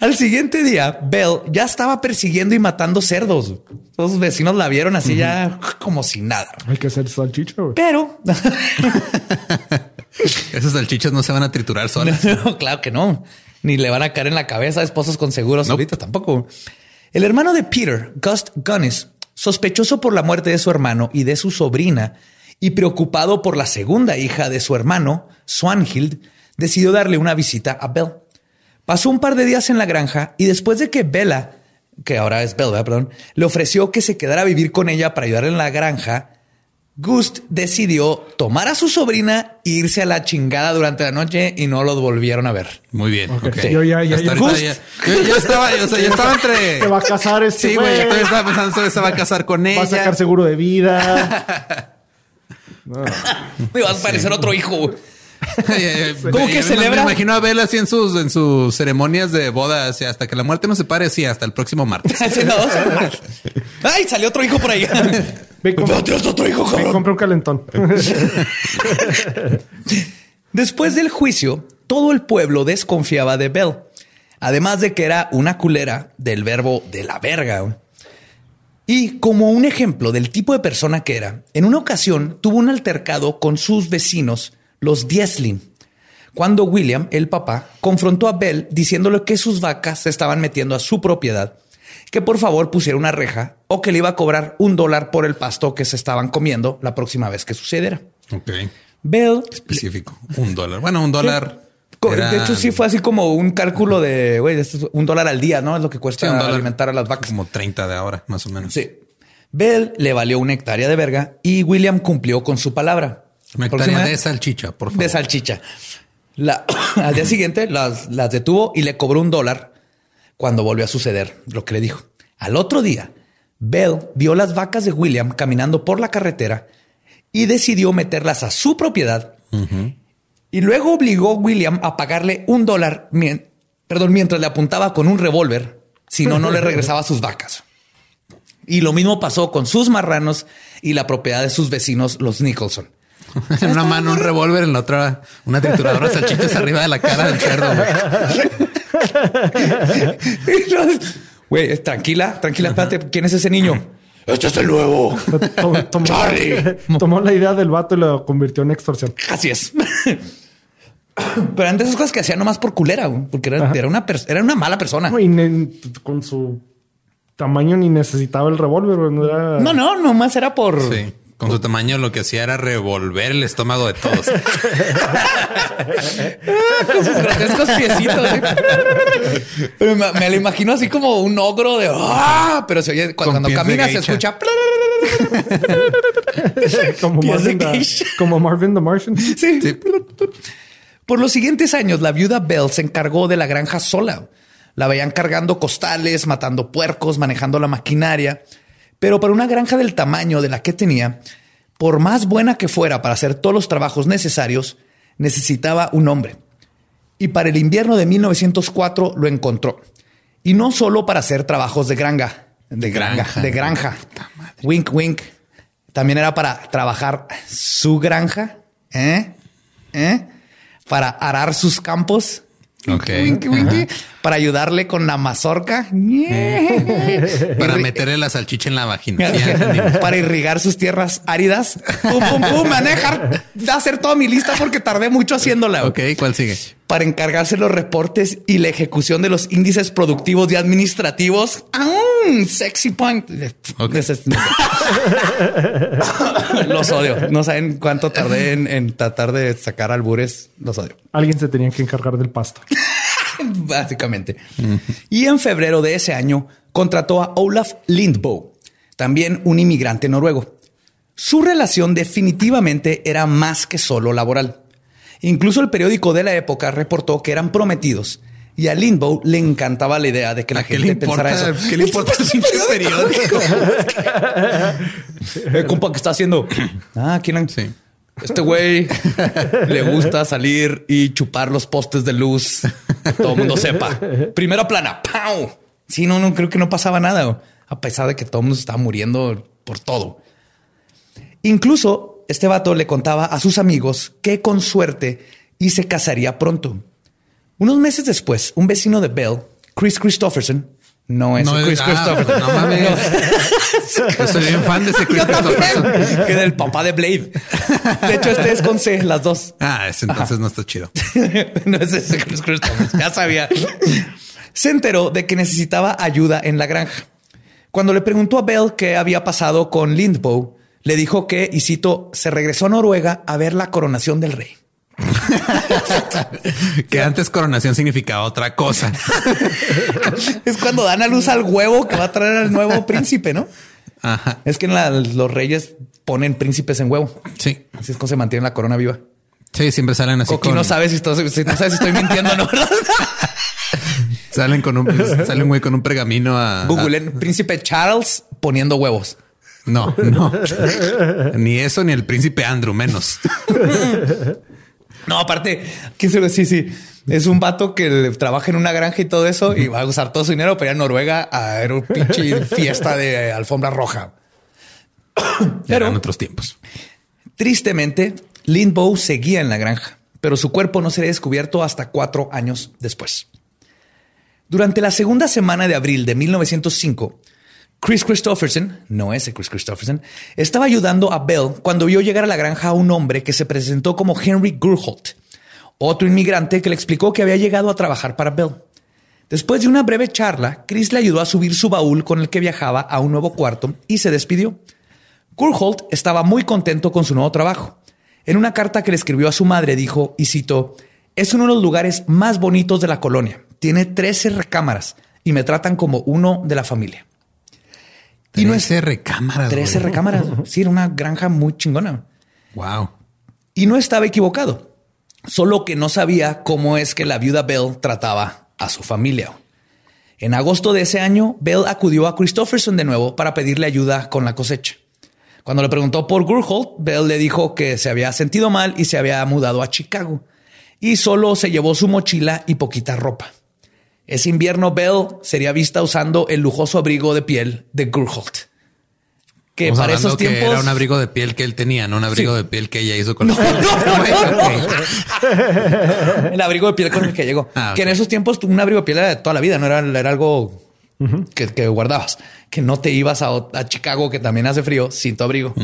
Al siguiente día, Bell ya estaba persiguiendo y matando cerdos. Los vecinos la vieron así ya como si nada. Hay que hacer salchicha, güey. Pero Esos salchichas no se van a triturar solas. No, claro que no. Ni le van a caer en la cabeza a esposos con seguros ahorita tampoco. El hermano de Peter, Gust Gunnis, sospechoso por la muerte de su hermano y de su sobrina y preocupado por la segunda hija de su hermano, Swanhild, decidió darle una visita a Bell. Pasó un par de días en la granja y después de que Bella, que ahora es Bella, perdón, le ofreció que se quedara a vivir con ella para ayudarle en la granja, Gust decidió tomar a su sobrina e irse a la chingada durante la noche y no los volvieron a ver. Muy bien. Ok. ok. Yo ya- ya- ya- ahorita ya, yo ya estaba, o sea, ya estaba entre. Se va a casar este Sí, güey. Yo todavía estaba pensando, se va a casar con ella. Va a sacar seguro de vida. Me va a parecer otro hijo. Güey. ¿Cómo que celebra? Me imagino a Bella así en sus, en sus ceremonias de boda, así hasta que la muerte nos separe, sí, hasta el próximo martes. Hace dos semanas. Ay, salió otro hijo por ahí. Compra, Otro, hijo, cabrón. compra un calentón. Después del juicio, todo el pueblo desconfiaba de Bell. Además de que era una culera del verbo de la verga. Y como un ejemplo del tipo de persona que era, en una ocasión tuvo un altercado con sus vecinos, los Dieslin, cuando William, el papá, confrontó a Bell diciéndole que sus vacas se estaban metiendo a su propiedad, que por favor pusiera una reja o que le iba a cobrar un dólar por el pasto que se estaban comiendo la próxima vez que sucediera. Ok. Bell Específico. Un dólar. Bueno, un dólar. Era De hecho, sí fue así como un cálculo de, güey, un dólar al día, ¿no? Es lo que cuesta alimentar a las vacas. Como 30 de ahora, más o menos. Sí. Bell le valió una hectárea de verga y William cumplió con su palabra. Una Próxima- hectárea de salchicha, por favor. de salchicha. La- al día siguiente las, las detuvo y le cobró un dólar cuando volvió a suceder lo que le dijo. Al otro día, Bell vio las vacas de William caminando por la carretera y decidió meterlas a su propiedad. Y luego obligó a William a pagarle un dólar, perdón, mientras le apuntaba con un revólver. Si no, no le regresaba sus vacas. Y lo mismo pasó con sus marranos y la propiedad de sus vecinos, los Nicholson. En una mano un revólver, en la otra una trituradora de salchichas arriba de la cara del cerdo. güey. Tranquila, tranquila, espérate. ¿Quién es ese niño? Este es el nuevo. Tom- tomó, Charlie. tomó la idea del vato y lo convirtió en extorsión. Así es. Pero eran de esas cosas que hacía nomás por culera, porque era, era una, era una mala persona. Y con su tamaño ni necesitaba el revólver. No, era... No, no, nomás era por. Sí. Con su tamaño lo que hacía era revolver el estómago de todos. con sus grotescos piecitos. ¿sí? Pero me, me lo imagino así como un ogro de ¡ah! Pero se oye cuando, cuando camina se escucha. como, Marvin the, como Marvin the Martian. Sí. Por los siguientes años, la viuda Bell se encargó de la granja sola. La veían cargando costales, matando puercos, manejando la maquinaria. Pero para una granja del tamaño de la que tenía, por más buena que fuera para hacer todos los trabajos necesarios, necesitaba un hombre. Y para el invierno de 1904 lo encontró. Y no solo para hacer trabajos de granja, de granja, de granja. Wink, wink. También era para trabajar su granja, ¿eh? ¿Eh? Para arar sus campos para ayudarle con la mazorca. para meterle la salchicha en la vagina. para irrigar sus tierras áridas. Pum, pum, pum, manejar. hacer toda mi lista porque tardé mucho haciéndola. Ok, ¿cuál sigue? Para encargarse los reportes y la ejecución de los índices productivos y administrativos. sexy point. los odio. No saben cuánto tardé en, en tratar de sacar albures. Los odio. Alguien se tenía que encargar del pasto. básicamente. Y en febrero de ese año contrató a Olaf Lindboe, también un inmigrante noruego. Su relación definitivamente era más que solo laboral. Incluso el periódico de la época reportó que eran prometidos y a Lindbow le encantaba la idea de que la gente pensara eso. ¿Qué le importa el periódico? el compa que está haciendo. Ah, ¿quién? Sí. Este güey le gusta salir y chupar los postes de luz. Que todo el mundo sepa. Primera plana. ¡Pau! Sí, no, no creo que no pasaba nada. A pesar de que todo el mundo estaba muriendo por todo. Incluso este vato le contaba a sus amigos que con suerte y se casaría pronto. Unos meses después, un vecino de Bell, Chris Christopherson, no es Chris ah, Christopherson. No mames. Yo soy bien fan de ese Chris Christopherson. Que del papá de Blade. De hecho, este es con C, las dos. Ah, ese entonces no está chido. no es ese Chris Christopherson. Ya sabía. Se enteró de que necesitaba ayuda en la granja. Cuando le preguntó a Bell qué había pasado con Lindbow, le dijo que, y cito, se regresó a Noruega a ver la coronación del rey. que antes coronación significaba otra cosa. es cuando dan a luz al huevo que va a traer al nuevo príncipe, ¿no? Es que los reyes ponen príncipes en huevo. Sí. Así es como se mantiene la corona viva. Sí, siempre salen así. Coqui no sabes si, no sabes si estoy mintiendo, ¿no? salen con un, salen güey con un pergamino a Google, príncipe Charles poniendo huevos. No, no. ni eso, ni el príncipe Andrew, menos. No, aparte, ¿quién Sí, sí. Es un vato que trabaja en una granja y todo eso y va a usar todo su dinero para ir a Noruega a ver un pinche fiesta de alfombra roja. Pero en otros tiempos. Tristemente, Lindbow seguía en la granja, pero su cuerpo no sería descubierto hasta cuatro años después. Durante la segunda semana de abril de 1905, Chris Christopherson, no ese Chris Christopherson, estaba ayudando a Bell cuando vio llegar a la granja a un hombre que se presentó como Henry Gurholt, otro inmigrante que le explicó que había llegado a trabajar para Bell. Después de una breve charla, Chris le ayudó a subir su baúl con el que viajaba a un nuevo cuarto y se despidió. Gurholt estaba muy contento con su nuevo trabajo. En una carta que le escribió a su madre dijo, y citó, es uno de los lugares más bonitos de la colonia. Tiene 13 recámaras y me tratan como uno de la familia. Y no es recámaras. 13 recámaras. Sí, era una granja muy chingona. Wow. Y no estaba equivocado. Solo que no sabía cómo es que la viuda Bell trataba a su familia. En agosto de ese año, Bell acudió a Christopherson de nuevo para pedirle ayuda con la cosecha. Cuando le preguntó por Gurholt, Bell le dijo que se había sentido mal y se había mudado a Chicago. Y solo se llevó su mochila y poquita ropa. Ese invierno, Bell sería vista usando el lujoso abrigo de piel de Gurholt. Que para esos tiempos era un abrigo de piel que él tenía, no un abrigo de piel que ella hizo con el abrigo de piel con el que llegó. Ah, que en esos tiempos un abrigo de piel era de toda la vida, no era, era algo que, guardabas, que no te ibas a, Chicago, que también hace frío, sin tu abrigo.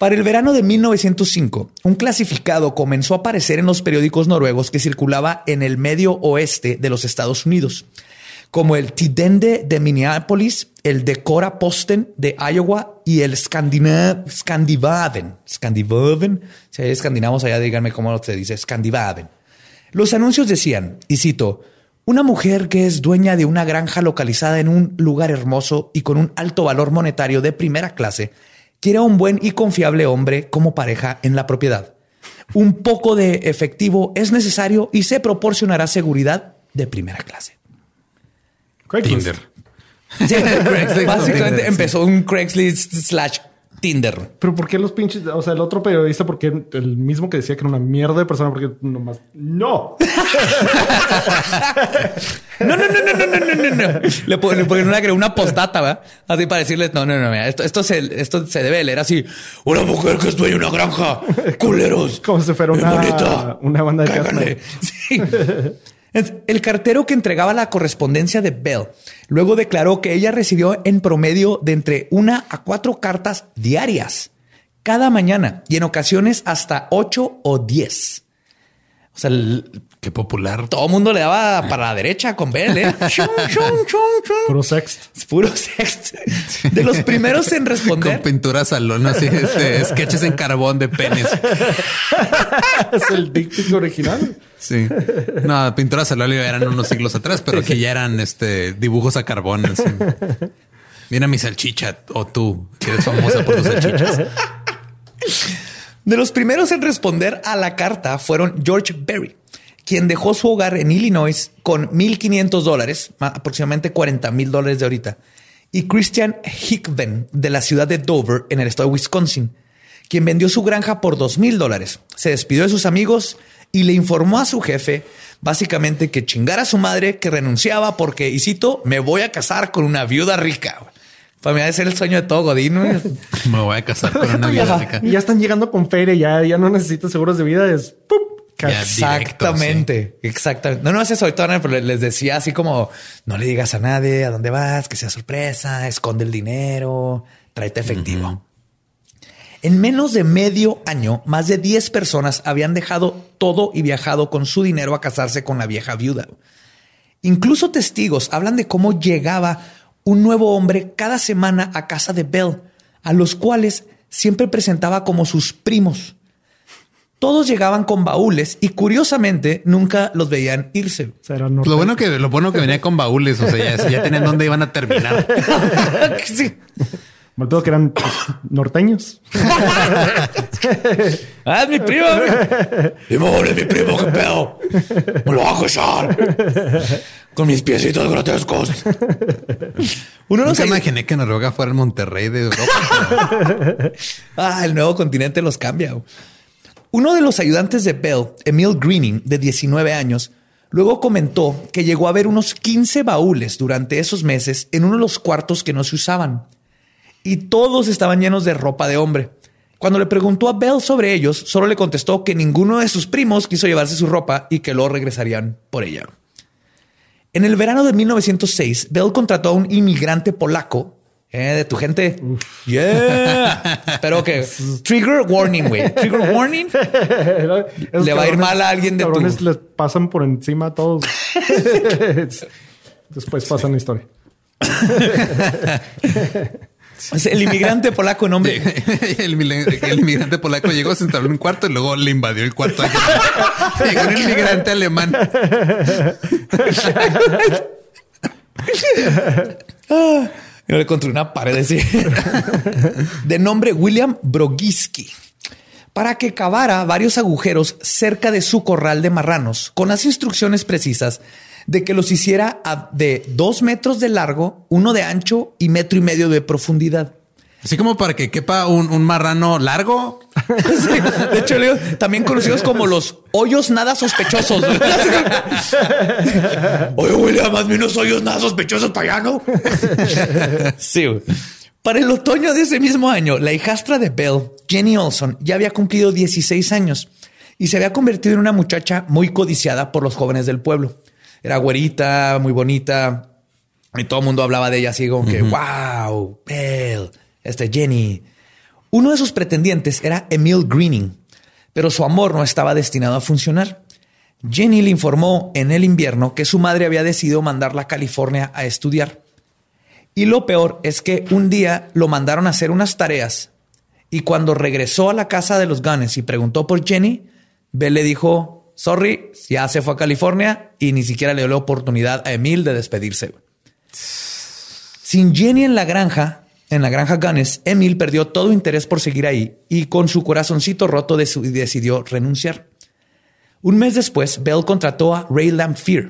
Para el verano de 1905, un clasificado comenzó a aparecer en los periódicos noruegos que circulaba en el medio oeste de los Estados Unidos, como el Tidende de Minneapolis, el Decora Posten de Iowa y el Scandinavian. Scandinavian. Si hay escandinavos allá, díganme cómo se dice Scandinavian. Los anuncios decían, y cito, una mujer que es dueña de una granja localizada en un lugar hermoso y con un alto valor monetario de primera clase quiere un buen y confiable hombre como pareja en la propiedad. Un poco de efectivo es necesario y se proporcionará seguridad de primera clase. Tinder. Sí, Craigslist. Básicamente empezó un Craigslist slash Tinder. Pero ¿por qué los pinches? O sea, el otro periodista, porque el mismo que decía que era una mierda de persona, porque nomás. ¡No! no, no, no, no, no, no, no, no. Le ponen una, una postdata, ¿verdad? Así para decirles, no, no, no, mira, esto, esto, se, esto se debe leer así. Una mujer que es dueña de una granja. Culeros. Como si fuera una, una banda de carne. Sí. El cartero que entregaba la correspondencia de Bell luego declaró que ella recibió en promedio de entre una a cuatro cartas diarias cada mañana y en ocasiones hasta ocho o diez. O sea, qué popular. Todo el mundo le daba para la derecha con Bell, ¿eh? Puro sext. Puro sext. De los primeros en responder. Con pintura salón, así, este, sketches en carbón de penes. es el dick original. Sí. No, pintura salón eran unos siglos atrás, pero aquí ya eran este dibujos a carbón. Así. Mira mi salchicha o tú, que eres famosa por tus salchichas. De los primeros en responder a la carta fueron George Berry, quien dejó su hogar en Illinois con 1.500 dólares, aproximadamente 40 mil dólares de ahorita, y Christian Hickben de la ciudad de Dover, en el estado de Wisconsin, quien vendió su granja por 2 mil dólares. Se despidió de sus amigos y le informó a su jefe básicamente que chingara a su madre, que renunciaba porque, y cito, me voy a casar con una viuda rica. Para mí, ser el sueño de todo Godín. Me voy a casar con una viuda rica. Y ya están llegando con feria, ya, ya no necesito seguros de vida. Es exactamente, exactamente. No, no es eso ahorita, pero les decía así como no le digas a nadie a dónde vas, que sea sorpresa, esconde el dinero, tráete efectivo. En menos de medio año, más de 10 personas habían dejado todo y viajado con su dinero a casarse con la vieja viuda. Incluso testigos hablan de cómo llegaba un nuevo hombre cada semana a casa de Bell, a los cuales siempre presentaba como sus primos. Todos llegaban con baúles y curiosamente nunca los veían irse. lo bueno que lo bueno que venía con baúles, o sea, ya, ya tenían dónde iban a terminar. sí. Me que eran pues, norteños. ah, es mi primo. Mi es mi primo, qué pedo. Me lo voy a casar. Con mis piecitos grotescos. Uno no se imaginé que Noruega fuera el Monterrey de Europa. ah, el nuevo continente los cambia. Uno de los ayudantes de Bell, Emil Greening, de 19 años, luego comentó que llegó a ver unos 15 baúles durante esos meses en uno de los cuartos que no se usaban y todos estaban llenos de ropa de hombre. Cuando le preguntó a Bell sobre ellos, solo le contestó que ninguno de sus primos quiso llevarse su ropa y que luego regresarían por ella. En el verano de 1906, Bell contrató a un inmigrante polaco eh, de tu gente. Yeah. Espero que trigger warning, güey. Trigger warning. le va a ir mal a alguien de tu. les pasan por encima a todos. Después pasan la historia. El inmigrante polaco, nombre. El, inmigrante polaco llegó, se instaló en un cuarto y luego le invadió el cuarto. Llegó un inmigrante alemán. y le encontré una pared así. de nombre William Brogiski para que cavara varios agujeros cerca de su corral de marranos con las instrucciones precisas de que los hiciera de dos metros de largo, uno de ancho y metro y medio de profundidad. Así como para que quepa un, marrano largo. de hecho, también conocidos como los hoyos nada sospechosos. Oye, William, más menos hoyos nada sospechosos para allá, ¿no? sí. Para el otoño de ese mismo año, la hijastra de Bell, Jenny Olson, ya había cumplido 16 años y se había convertido en una muchacha muy codiciada por los jóvenes del pueblo era güerita, muy bonita. Y todo el mundo hablaba de ella así como que, wow, Belle, este Jenny. Uno de sus pretendientes era Emil Greening, pero su amor no estaba destinado a funcionar. Jenny le informó en el invierno que su madre había decidido mandarla a California a estudiar. Y lo peor es que un día lo mandaron a hacer unas tareas y cuando regresó a la casa de los Gunners y preguntó por Jenny, Belle le dijo, sorry, ya se fue a California y ni siquiera le dio la oportunidad a Emil de despedirse. Sin Jenny en la granja, en la granja Gunness, Emil perdió todo interés por seguir ahí y con su corazoncito roto decidió renunciar. Un mes después, Bell contrató a Ray Lamphere,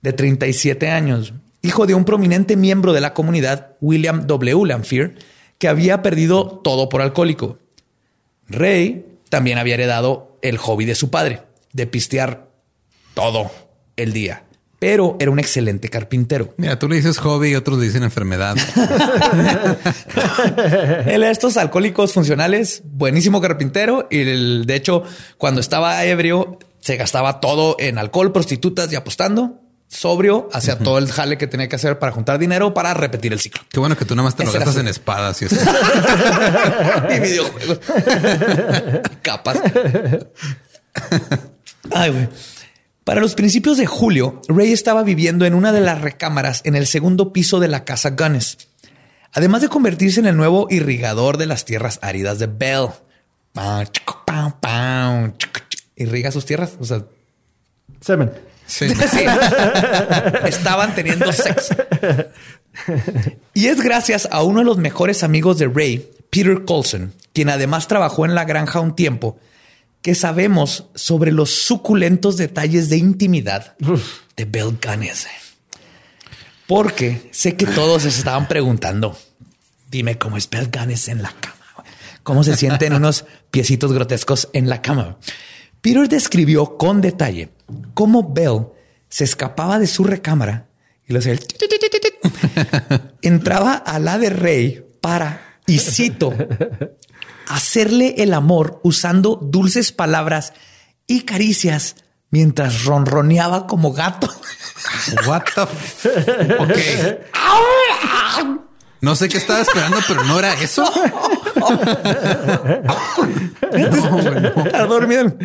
de 37 años, hijo de un prominente miembro de la comunidad, William W. Lamphere, que había perdido todo por alcohólico. Ray también había heredado el hobby de su padre, de pistear todo el día pero era un excelente carpintero. Mira, tú le dices hobby y otros le dicen enfermedad. Él estos alcohólicos funcionales, buenísimo carpintero y el, de hecho cuando estaba ebrio se gastaba todo en alcohol, prostitutas y apostando. Sobrio, hacía todo el jale que tenía que hacer para juntar dinero para repetir el ciclo. Qué bueno que tú nada más te lo gastas en espadas y eso. y videojuegos. Capas. Ay, güey. Para los principios de julio, Ray estaba viviendo en una de las recámaras en el segundo piso de la casa Gunness, además de convertirse en el nuevo irrigador de las tierras áridas de Bell. Irriga sus tierras, o sea, semen. Sí. Estaban teniendo sexo. Y es gracias a uno de los mejores amigos de Ray, Peter Colson, quien además trabajó en la granja un tiempo, que sabemos sobre los suculentos detalles de intimidad de Bell Gunness. Porque sé que todos se estaban preguntando, dime cómo es Bell Gunness en la cama, cómo se sienten unos piecitos grotescos en la cama. Peter describió con detalle cómo Bell se escapaba de su recámara y lo hacía. Entraba a la de Rey para, y cito, hacerle el amor usando dulces palabras y caricias mientras ronroneaba como gato. What the Ok. No sé qué estaba esperando, pero no era eso. Está dormido.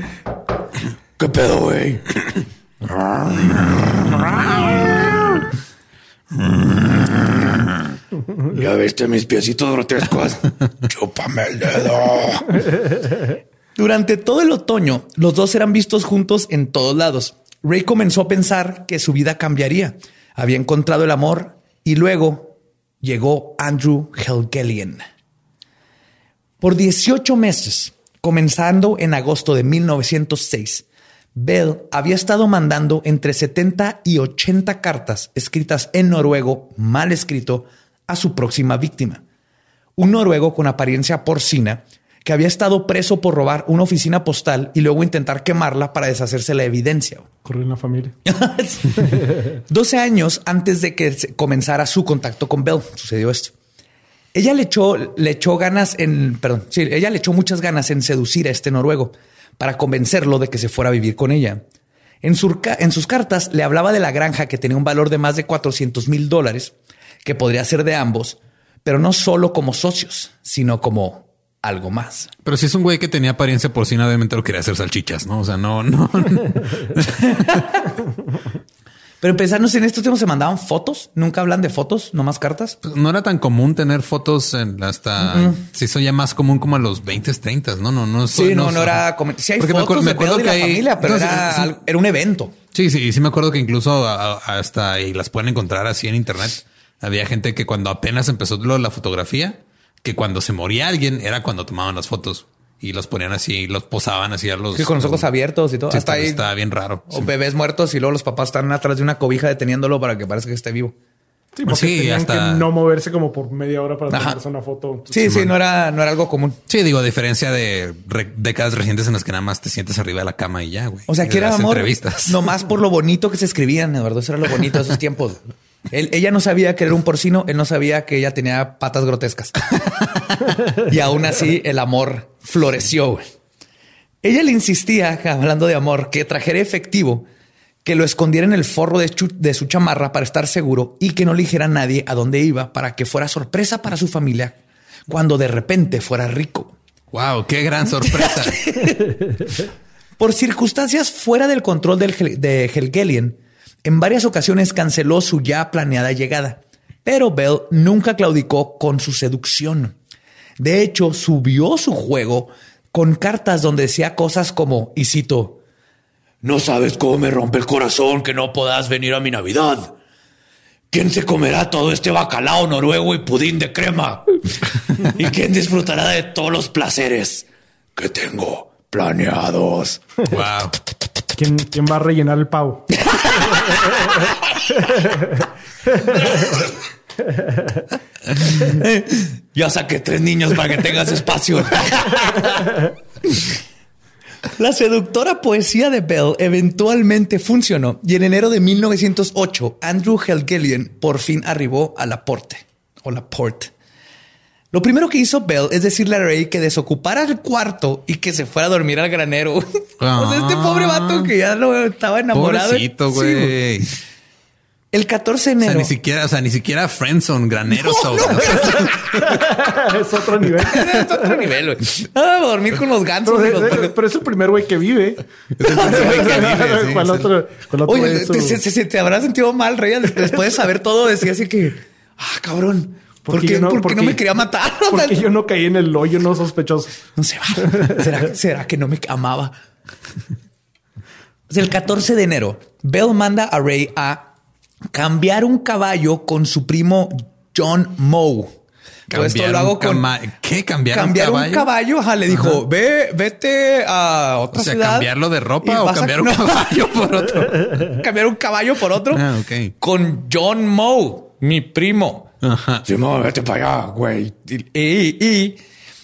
¿Qué pedo, güey? Ya viste mis piecitos grotescos. Chúpame el dedo. Durante todo el otoño, los dos eran vistos juntos en todos lados. Ray comenzó a pensar que su vida cambiaría. Había encontrado el amor y luego llegó Andrew Helgelian. Por 18 meses, comenzando en agosto de 1906, Bell había estado mandando entre 70 y 80 cartas escritas en noruego, mal escrito, a su próxima víctima. Un noruego con apariencia porcina que había estado preso por robar una oficina postal y luego intentar quemarla para deshacerse la evidencia. Corrió en la familia. 12 años antes de que comenzara su contacto con Bell, sucedió esto. Ella le echó, le echó ganas en, perdón, sí, ella le echó muchas ganas en seducir a este noruego para convencerlo de que se fuera a vivir con ella. En, en sus cartas le hablaba de la granja que tenía un valor de más de 400 mil dólares que podría ser de ambos, pero no solo como socios, sino como algo más. Pero si es un güey que tenía apariencia porcina, obviamente lo quería hacer salchichas, ¿no? O sea, no, no. Pero pensarnos en estos tiempos se mandaban fotos, nunca hablan de fotos, no más cartas. Pues no era tan común tener fotos en hasta si eso ya más común como a los 20, 30, no, no, no. Sí, no, no, era como si hay fotos me acuerdo, que hay, familia, pero era, era, un evento. Sí, sí, sí me acuerdo que incluso hasta y las pueden encontrar así en internet había gente que cuando apenas empezó la fotografía, que cuando se moría alguien era cuando tomaban las fotos y los ponían así, los posaban así a los. con los ojos abiertos y todo. Hasta ahí está bien raro. O bebés muertos y luego los papás están atrás de una cobija deteniéndolo para que parezca que esté vivo. Sí, porque tenían hasta... que no moverse como por media hora para tomarse una foto. Sí, sí, no era, no era algo común. Sí, digo, a diferencia de décadas recientes en las que nada más te sientes arriba de la cama y ya, güey. O sea, que era amor. Entrevistas. Nomás por lo bonito que se escribían, Eduardo. Eso era lo bonito de esos tiempos ella no sabía que era un porcino, él no sabía que ella tenía patas grotescas. y aún así el amor floreció. Ella le insistía, hablando de amor, que trajera efectivo, que lo escondiera en el forro de, de, su chamarra para estar seguro y que no le dijera a nadie a dónde iba para que fuera sorpresa para su familia cuando de repente fuera rico. Wow, qué gran sorpresa. Por circunstancias fuera del control del, de Helgelian, en varias ocasiones canceló su ya planeada llegada, pero Bell nunca claudicó con su seducción. De hecho, subió su juego con cartas donde decía cosas como, y cito, No sabes cómo me rompe el corazón que no puedas venir a mi Navidad. ¿Quién se comerá todo este bacalao noruego y pudín de crema? ¿Y quién disfrutará de todos los placeres que tengo planeados? Wow. ¿Quién, va a rellenar el pavo? ya saqué tres niños para que tengas espacio. La seductora poesía de Bell eventualmente funcionó y en enero de 1908 Andrew Helgelien por fin arribó a la Porte o la Port. Lo primero que hizo Bell es decirle a Ray que desocupara el cuarto y que se fuera a dormir al granero. o sea, este pobre vato que ya no estaba enamorado. Pobrecito, güey. El 14 de enero. O sea, ni siquiera, o sea, ni siquiera Friendzone, granero, no, no, es otro nivel. es otro nivel, güey. Ah, dormir con los gansos. Pero, los... pero, es el primer güey que vive. Es el primer güey que vive. Sí, ¿Cuál sí. otro? ¿Cuál otro Oye, te, se, se, te habrá sentido mal, Rey, después de saber todo. Decía así que, ah, cabrón. ¿Por qué, no, ¿por porque, me quería matar? Porque yo no caí en el hoyo no sospechoso. No se va. ¿Será, ¿Será que no me amaba? El 14 de enero, Bell manda a Ray a cambiar un caballo con su primo John Moe. Todo esto lo hago con ¿Qué? ¿Cambiar, cambiar un caballo? un caballo. Ajá, le dijo, Ajá. ve, vete a otra o sea, ciudad. cambiarlo de ropa o cambiar a... un no. caballo por otro. cambiar un caballo por otro. Ah. Con John Moe, mi primo. Ajá. Vete para allá, güey. Y,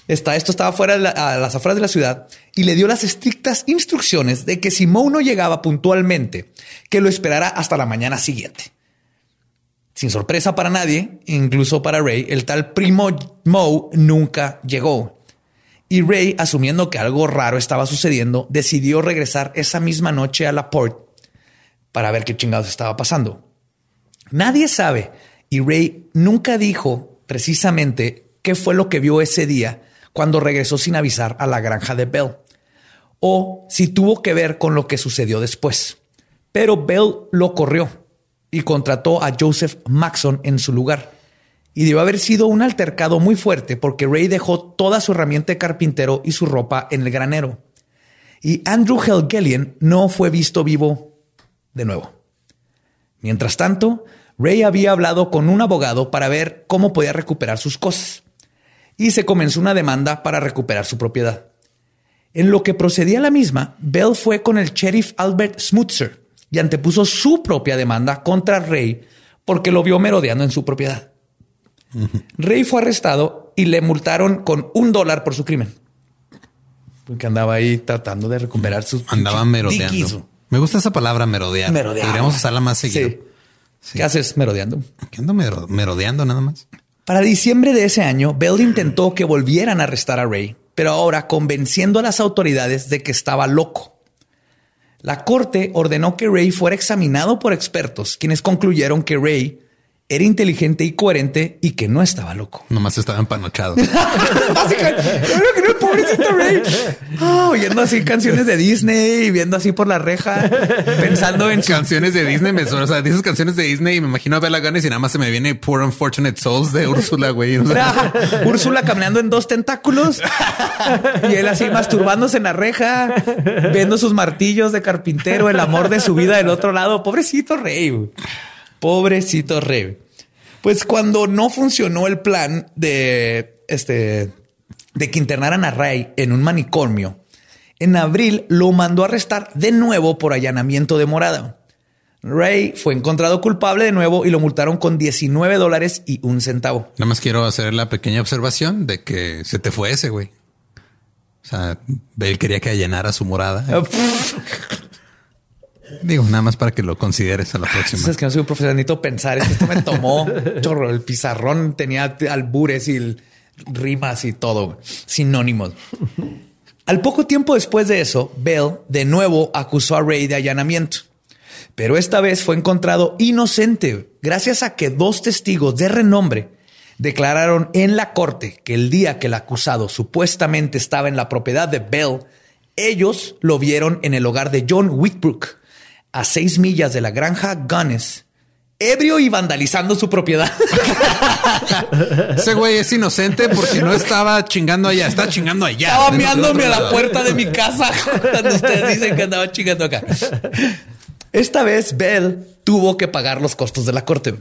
está, esto estaba fuera de a las afueras de la ciudad y le dio las estrictas instrucciones de que si Moe no llegaba puntualmente, que lo esperara hasta la mañana siguiente. Sin sorpresa para nadie, incluso para Ray, el tal primo Moe nunca llegó. Y Ray, asumiendo que algo raro estaba sucediendo, decidió regresar esa misma noche a la port para ver qué chingados estaba pasando. Nadie sabe y Ray nunca dijo precisamente qué fue lo que vio ese día cuando regresó sin avisar a la granja de Bell o si tuvo que ver con lo que sucedió después. Pero Bell lo corrió y contrató a Joseph Maxon en su lugar. Y debió haber sido un altercado muy fuerte porque Ray dejó toda su herramienta de carpintero y su ropa en el granero. Y Andrew Helgelien no fue visto vivo de nuevo. Mientras tanto, Ray había hablado con un abogado para ver cómo podía recuperar sus cosas. Y se comenzó una demanda para recuperar su propiedad. En lo que procedía la misma, Bell fue con el sheriff Albert Smutzer, y antepuso su propia demanda contra Rey porque lo vio merodeando en su propiedad. Uh -huh. Rey fue arrestado y le multaron con un dólar por su crimen. Porque andaba ahí tratando de recuperar sus... Andaba merodeando. Me gusta esa palabra merodear. Merodear. Deberíamos usarla más seguido. Sí. Sí. ¿Qué haces merodeando? ¿Qué ando merodeando nada más? Para diciembre de ese año, Bell intentó que volvieran a arrestar a Ray, pero ahora convenciendo a las autoridades de que estaba loco. La corte ordenó que Ray fuera examinado por expertos, quienes concluyeron que Ray era inteligente y coherente y que no estaba loco. Nomás estaba empanochado. pobrecito Ray. Oh, oyendo así canciones de Disney y viendo así por la reja, pensando en canciones de Disney. Me, o sea, dices canciones de Disney y me imagino a Bella Ganes y nada más se me viene Poor Unfortunate Souls de Úrsula, güey. Úrsula caminando en dos tentáculos y él así masturbándose en la reja, viendo sus martillos de carpintero, el amor de su vida del otro lado. Pobrecito Rey. Pobrecito Rey. Pues cuando no funcionó el plan de este de que internaran a Ray en un manicomio, en abril lo mandó a arrestar de nuevo por allanamiento de morada. Ray fue encontrado culpable de nuevo y lo multaron con 19 dólares y un centavo. Nada más quiero hacer la pequeña observación de que se te fue ese güey. O sea, él quería que allanara su morada. Digo, nada más para que lo consideres a la próxima. Es que no soy un profesor, necesito pensar. Esto me tomó chorro. El pizarrón tenía albures y rimas y todo, sinónimos. Al poco tiempo después de eso, Bell de nuevo acusó a Ray de allanamiento, pero esta vez fue encontrado inocente gracias a que dos testigos de renombre declararon en la corte que el día que el acusado supuestamente estaba en la propiedad de Bell, ellos lo vieron en el hogar de John Whitbrook, a seis millas de la granja Gunness, ebrio y vandalizando su propiedad. Ese güey es inocente porque no estaba chingando allá, está chingando allá. Estaba meándome a la puerta de mi casa cuando ustedes dicen que andaba chingando acá. Esta vez Bell tuvo que pagar los costos de la corte.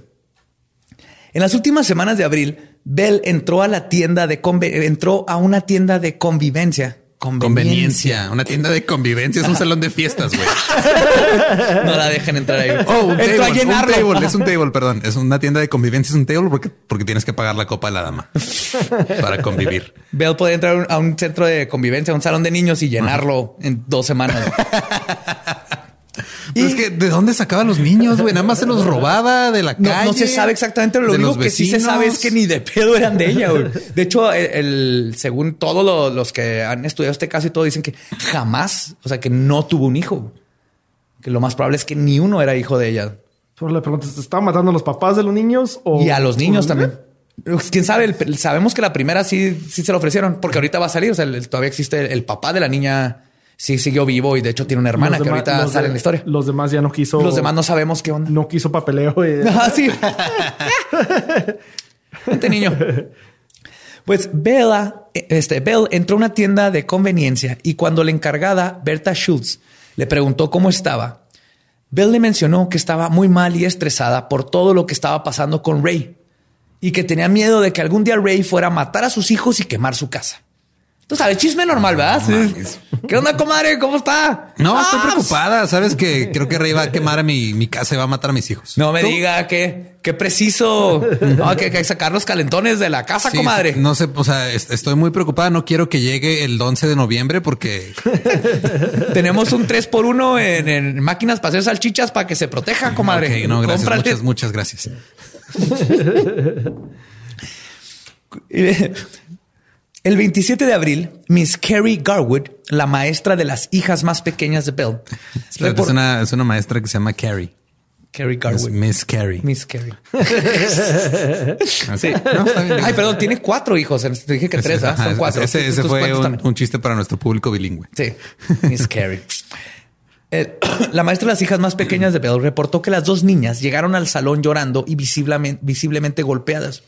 En las últimas semanas de abril, Bell entró a la tienda de entró a una tienda de convivencia conveniencia. Una tienda de convivencia es un salón de fiestas, güey. no la dejen entrar ahí. Oh, un table, un table, es un table, perdón. Es una tienda de convivencia, es un table porque, porque tienes que pagar la copa de la dama para convivir. Bell puede entrar a un centro de convivencia, a un salón de niños y llenarlo en dos semanas. Es que de dónde sacaban los niños, güey. Nada más se los robaba de la calle. No, se sabe exactamente. Lo único que sí se sabe es que ni de pedo eran de ella. Güey. De hecho, el, según todos los que han estudiado este caso y todo dicen que jamás, o sea, que no tuvo un hijo. Que lo más probable es que ni uno era hijo de ella. Solo le preguntas, ¿te estaban matando a los papás de los niños? O, y a los niños también. Quién sabe, sabemos que la primera sí, sí se lo ofrecieron porque ahorita va a salir. O sea, todavía existe el papá de la niña sí siguió vivo y de hecho tiene una hermana que ahorita sale en la historia. Los demás ya no quiso. Los demás no sabemos qué onda. No quiso papeleo. Ah, sí. este niño. Pues Bella, este, Bell entró a una tienda de conveniencia y cuando la encargada, Berta Schultz, le preguntó cómo estaba, Bell le mencionó que estaba muy mal y estresada por todo lo que estaba pasando con Ray y que tenía miedo de que algún día Ray fuera a matar a sus hijos y quemar su casa. Tú sabes, chisme normal, ¿verdad? ¿Qué onda, comadre? ¿Cómo está? No, estoy ah, preocupada. Sabes que creo que Rey va a quemar a mi, mi casa y va a matar a mis hijos. No me diga que, qué preciso. no, que hay que sacar los calentones de la casa, comadre. No sé, o sea, estoy muy preocupada. No quiero que llegue el 11 de noviembre porque tenemos un 3 por 1 en, máquinas para hacer salchichas para que se proteja, comadre. no, gracias. Muchas, muchas gracias. El 27 de abril, Miss Carrie Garwood, la maestra de las hijas más pequeñas de Bell. Es una, es una maestra que se llama Carrie. Carrie Garwood. Miss Carrie. Miss Carrie. sí. Ay, perdón, tiene cuatro hijos. Te dije que tres, ¿ah? son cuatro. Ese, fue un, chiste para nuestro público bilingüe. Sí. Miss Carrie. la maestra de las hijas más pequeñas de Bell reportó que las dos niñas llegaron al salón llorando y visiblemente, visiblemente golpeadas.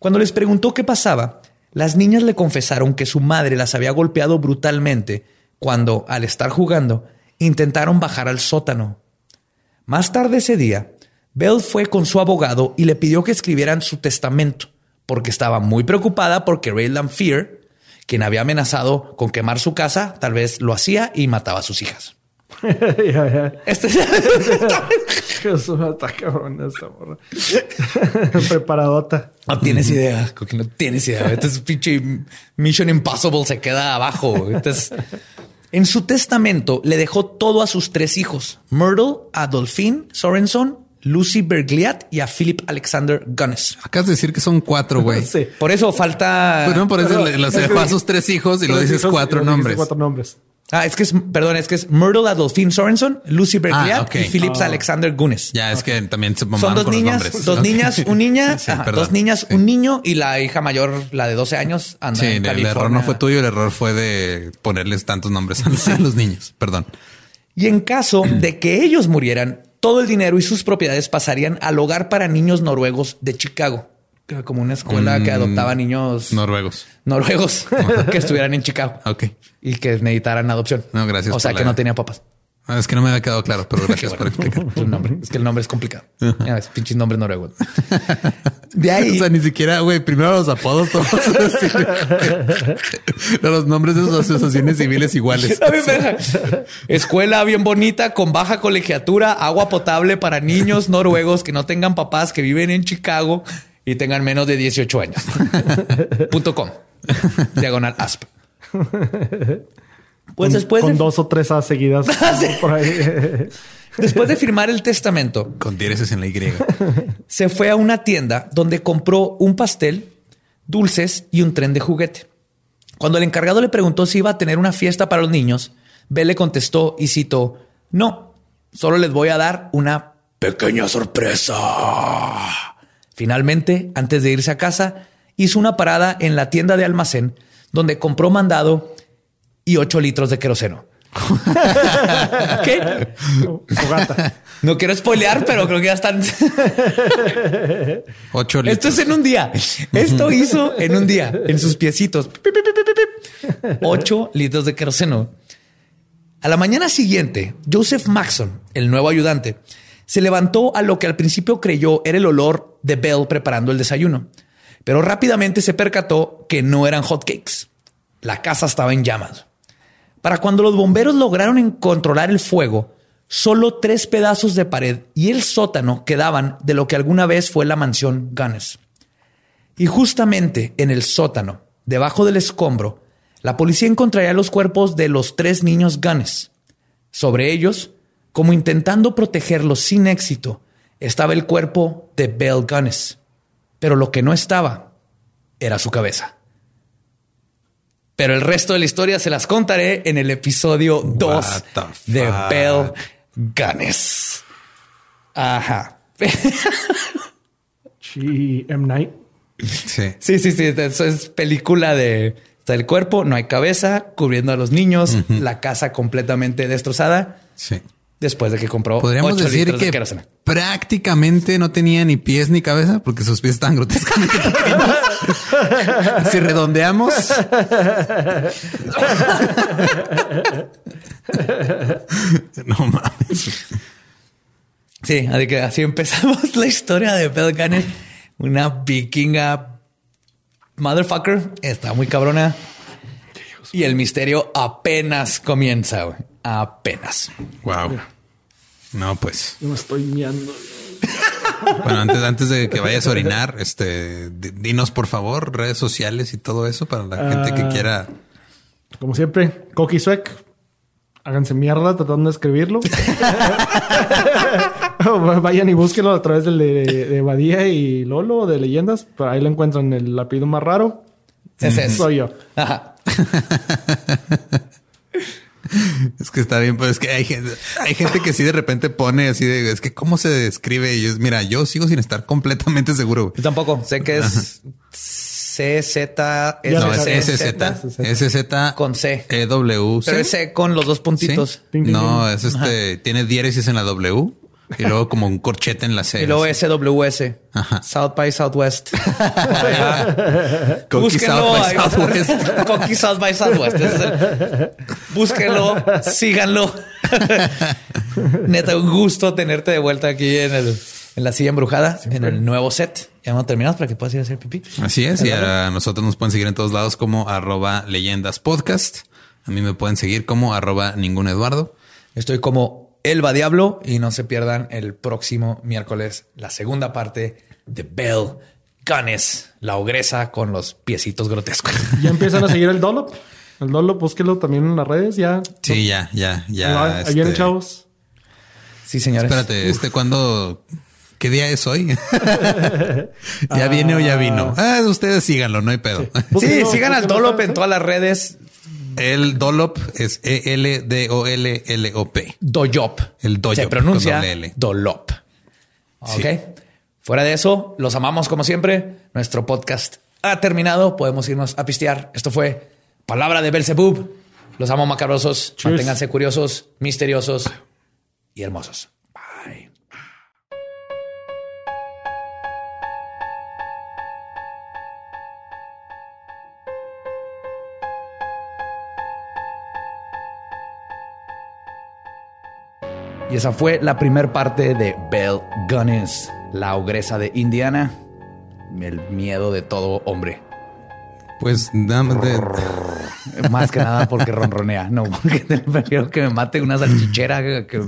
Cuando les preguntó qué pasaba, las niñas le confesaron que su madre las había golpeado brutalmente cuando, al estar jugando, intentaron bajar al sótano. Más tarde ese día, Belle fue con su abogado y le pidió que escribieran su testamento, porque estaba muy preocupada porque Raylan Fear, quien había amenazado con quemar su casa, tal vez lo hacía y mataba a sus hijas. Este es un ataque esta morra. Preparadota. No tienes idea, no tienes idea. Este es pinche Mission Impossible se queda abajo. En su testamento le dejó todo a sus tres hijos: Myrtle, Adolphine Sorenson, Lucy Bergliat y a Philip Alexander Gunness. Acabas de decir que son cuatro, güey. sí. Por eso falta. Bueno, por eso le, dejó a sus tres hijos y lo dices cuatro nombres. Cuatro nombres. Ah, es que es, perdón, es que es Myrtle Adolphine Sorenson, Lucy Bergliat ah, y Phillips ah. Alexander Gunes. Ya, es que también se Son dos niñas, dos niñas, un niña, dos niñas, un niño y la hija mayor, la de 12 años, anda sí, el error no fue tuyo, el error fue de ponerles tantos nombres a los niños. Perdón. Y en caso de que ellos murieran, todo el dinero y sus propiedades pasarían al hogar para niños noruegos de Chicago como una escuela que mm, adoptaba niños noruegos, noruegos que estuvieran en Chicago. Y que necesitaran adopción. No, gracias. O sea, que no tenía papás. Ah, es que no me había quedado claro, pero gracias por explicar. El nombre. Es que el nombre es complicado. Ya ves, pinches nombres noruegos. De ahí. O sea, ni siquiera, güey, primero los apodos todos. los nombres de sus asociaciones civiles iguales. Escuela bien bonita, con baja colegiatura, agua potable para niños noruegos que no tengan papás que viven en Chicago y tengan menos de 18 años. Punto com. Diagonal ASP. Pues después con dos o tres A seguidas ah, Después de firmar el testamento, con diéresis en la Y, se fue a una tienda donde compró un pastel, dulces y un tren de juguete. Cuando el encargado le preguntó si iba a tener una fiesta para los niños, Bell le contestó y citó: No, solo les voy a dar una pequeña sorpresa. Finalmente, antes de irse a casa, hizo una parada en la tienda de almacén donde compró mandado y ocho litros de queroseno. ¿Qué? No quiero spoilear, pero creo que ya están. Ocho litros. Esto es en un día. Esto hizo en un día, en sus piecitos. Ocho litros de queroseno. A la mañana siguiente, Joseph Maxon, el nuevo ayudante, se levantó a lo que al principio creyó era el olor de Bell preparando el desayuno, pero rápidamente se percató que no eran hotcakes. La casa estaba en llamas. Para cuando los bomberos lograron controlar el fuego, solo tres pedazos de pared y el sótano quedaban de lo que alguna vez fue la mansión Gunness. Y justamente en el sótano, debajo del escombro, la policía encontraría los cuerpos de los tres niños Gunness. Sobre ellos, como intentando protegerlos sin éxito, estaba el cuerpo de Belle Gunness. Pero lo que no estaba era su cabeza. Pero el resto de la historia se las contaré en el episodio 2 de Bell Gunness. Ajá. Sí, M. Night. Sí. Sí, sí, sí. Eso es película de. Está el cuerpo, no hay cabeza, cubriendo a los niños, la casa completamente destrozada. Sí después de que compró. Podríamos decir que prácticamente no tenía ni pies ni cabeza porque sus pies estaban grotescamente pequeños. si redondeamos. no mames. Sí, así que así empezamos la historia de Bell una vikinga motherfucker. Está muy cabrona. Y el misterio apenas comienza, Apenas. Wow. No, pues. Yo me estoy miando. Bueno, antes, antes de que vayas a orinar, este, dinos por favor redes sociales y todo eso para la gente que ah, quiera. Como siempre, Coqui Suec. Háganse mierda tratando de escribirlo. Vayan y búsquenlo a través de, de, Badía y Lolo de leyendas. Pero ahí lo encuentran el lápiz más raro. Ese soy yo. Es que está bien, pero es que hay gente, hay gente que sí de repente pone así de es que cómo se describe y es mira, yo sigo sin estar completamente seguro. Yo tampoco. Sé que es C Z no, es S Z. S Z con C. E W Pero es C con los dos puntitos. No, es este tiene diéresis en la W. Y luego como un corchete en la C. Y luego SWS. South by Southwest. Cookie South by Southwest. Cookie South by Southwest. Búsquenlo, síganlo. Neta, un gusto tenerte de vuelta aquí en el en la silla embrujada, en el nuevo set. Ya hemos terminado para que puedas ir a hacer pipí. Así es. Y a nosotros nos pueden seguir en todos lados como arroba leyendas podcast. A mí me pueden seguir como arroba ningún Eduardo. Estoy como Elba Diablo y no se pierdan el próximo miércoles la segunda parte de Bell Gunness, la ogresa con los piecitos grotescos. Ya empiezan a seguir el Dolop. El Dolop, búsquelo también en las redes. Ya. Sí, ya, ya, ya. Ahí vienen, este, chavos. Sí, señores. Espérate, este cuando. ¿Qué día es hoy? ¿Ya viene o ya vino? Ah, ustedes síganlo, no hay pedo. Sí, sigan al Dolop en todas las redes. El Dolop es E-L-D-O-L-L-O-P. Doyop. El Doyop. Se pronuncia Dolop. Ok. Fuera de eso, los amamos como siempre. Nuestro podcast ha terminado. Podemos irnos a pistear. Esto fue Palabra de Belzebub. Los amo macabrosos. Manténganse curiosos, misteriosos y hermosos. Y esa fue la primera parte de Bell Gunness, la ogresa de Indiana. El miedo de todo hombre. Pues nada más de... Más que nada porque ronronea. No, porque prefiero que me mate una salchichera que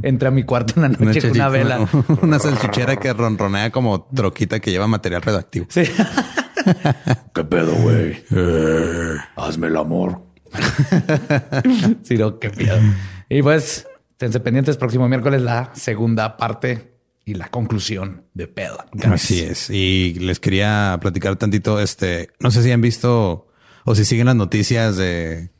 entre a mi cuarto en la noche con una vela. Una salchichera que ronronea como troquita que lleva material radioactivo. Sí. ¿Qué pedo, güey? Eh, hazme el amor. sí, no, qué pedo. Y pues Esténse pendientes, próximo miércoles la segunda parte y la conclusión de Pela. Así es. Y les quería platicar tantito, este, no sé si han visto o si siguen las noticias de,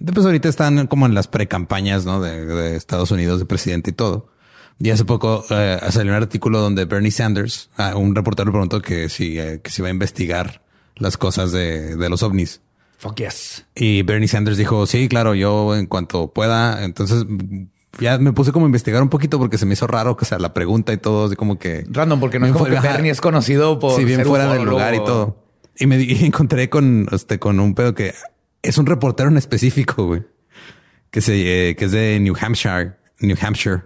de pues ahorita están como en las pre-campañas, ¿no? De, Estados Unidos, de presidente y todo. Y hace poco eh, salió un artículo donde Bernie Sanders, ah, un reportero preguntó que si, eh, que si va a investigar las cosas de, de los ovnis. Fuck yes. Y Bernie Sanders dijo, sí, claro, yo en cuanto pueda. Entonces ya me puse como a investigar un poquito porque se me hizo raro que sea la pregunta y todo, así como que random, porque no es como que Bernie es conocido por si bien fuera del lugar y todo. Y me encontré con este con un pedo que es un reportero en específico, güey, que se eh, que es de New Hampshire, New Hampshire,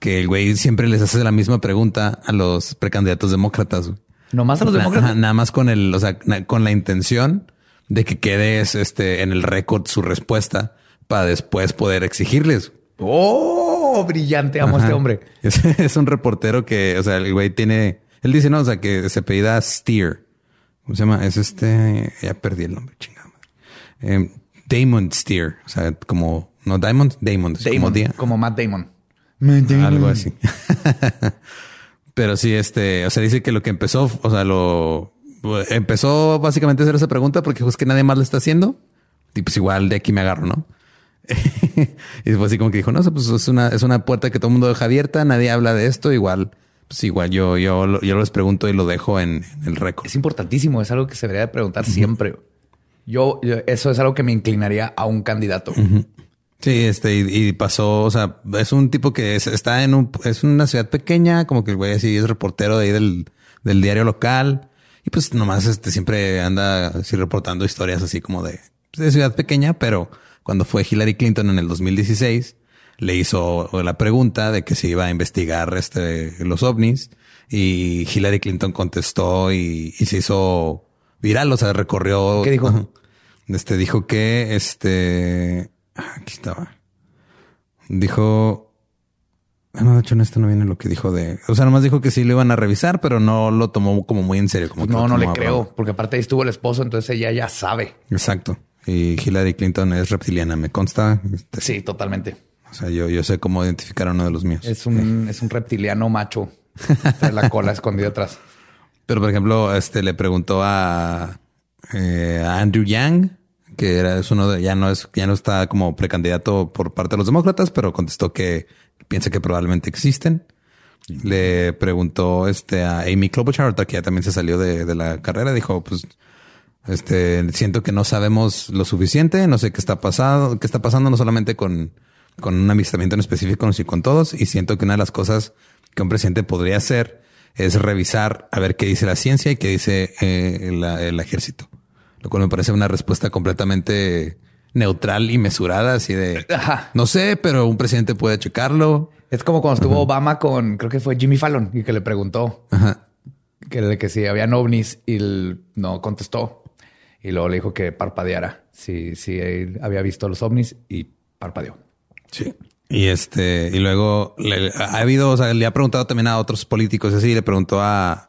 que el güey siempre les hace la misma pregunta a los precandidatos demócratas. Güey. Nomás a los demócratas. nada más con el, o sea, con la intención de que quede este, en el récord su respuesta para después poder exigirles. Oh, brillante. Amo a este hombre. Es, un reportero que, o sea, el güey tiene, él dice, no, o sea, que se pedida Steer. ¿Cómo se llama? Es este, ya perdí el nombre, chingada. Eh, Damon Steer. O sea, como, no, Diamond, Damon. Damon, como, como Matt Damon. Algo así. Pero sí, este, o sea, dice que lo que empezó, o sea, lo empezó básicamente a hacer esa pregunta porque es que nadie más lo está haciendo. Y pues igual de aquí me agarro, ¿no? y fue así como que dijo, no, pues es una, es una puerta que todo el mundo deja abierta, nadie habla de esto, igual, pues igual yo, yo, yo les pregunto y lo dejo en, el récord. Es importantísimo, es algo que se debería de preguntar siempre. Yo, eso es algo que me inclinaría a un candidato. Sí, este, y, pasó, o sea, es un tipo que está en un, es una ciudad pequeña, como que el güey así es reportero de ahí del, del diario local. Y pues nomás este siempre anda así reportando historias así como de, de ciudad pequeña, pero cuando fue Hillary Clinton en el 2016, le hizo la pregunta de que se iba a investigar este, los ovnis y Hillary Clinton contestó y, y se hizo viral, o sea, recorrió. ¿Qué dijo? Este dijo que este Ah, aquí estaba. Dijo. Ah, no, de hecho, en esto no viene lo que dijo de. O sea, nomás dijo que sí lo iban a revisar, pero no lo tomó como muy en serio. Como no, no le creo, porque aparte ahí estuvo el esposo, entonces ella ya sabe. Exacto. Y Hillary Clinton es reptiliana, me consta. Este, sí, totalmente. O sea, yo, yo sé cómo identificar a uno de los míos. Es un, es un reptiliano macho. la cola escondida atrás. Pero, por ejemplo, este le preguntó a, eh, a Andrew Yang que era es uno de, ya no es, ya no está como precandidato por parte de los demócratas, pero contestó que piensa que probablemente existen. Le preguntó este a Amy Klobuchar, que ya también se salió de, la carrera, dijo, pues, este, siento que no sabemos lo suficiente, no sé qué está pasando, qué está pasando no solamente con, con un avistamiento en específico, sino con todos, y siento que una de las cosas que un presidente podría hacer es revisar a ver qué dice la ciencia y qué dice eh, el ejército lo cual me parece una respuesta completamente neutral y mesurada, así de no sé, pero un presidente puede checarlo. Es como cuando estuvo Obama con, creo que fue Jimmy Fallon y que le preguntó que, que si habían ovnis y no contestó. Y luego le dijo que parpadeara si, si había visto los ovnis y parpadeó. Sí. Y este, y luego le, ha habido, o sea, le ha preguntado también a otros políticos así, le preguntó a,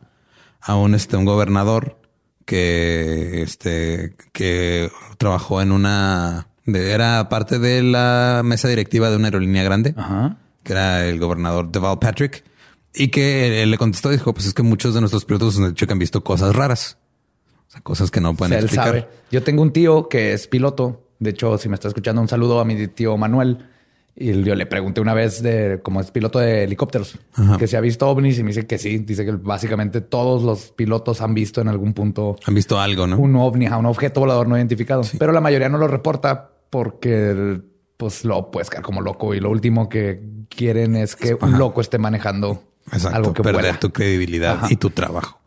a un, este, un gobernador que este que trabajó en una era parte de la mesa directiva de una aerolínea grande, que era el gobernador Deval Patrick, y que él le contestó, dijo, pues es que muchos de nuestros pilotos han dicho que han visto cosas raras, o sea, cosas que no pueden explicar. Yo tengo un tío que es piloto, de hecho, si me está escuchando, un saludo a mi tío Manuel. Y yo le pregunté una vez de cómo es piloto de helicópteros, que se ha visto ovnis y me dice que sí. Dice que básicamente todos los pilotos han visto en algún punto. Han visto algo, ¿no? Un ovni, un objeto volador no identificado. Pero la mayoría no lo reporta porque pues lo puedes quedar como loco y lo último que quieren es que un loco esté manejando algo que perder tu credibilidad y tu trabajo.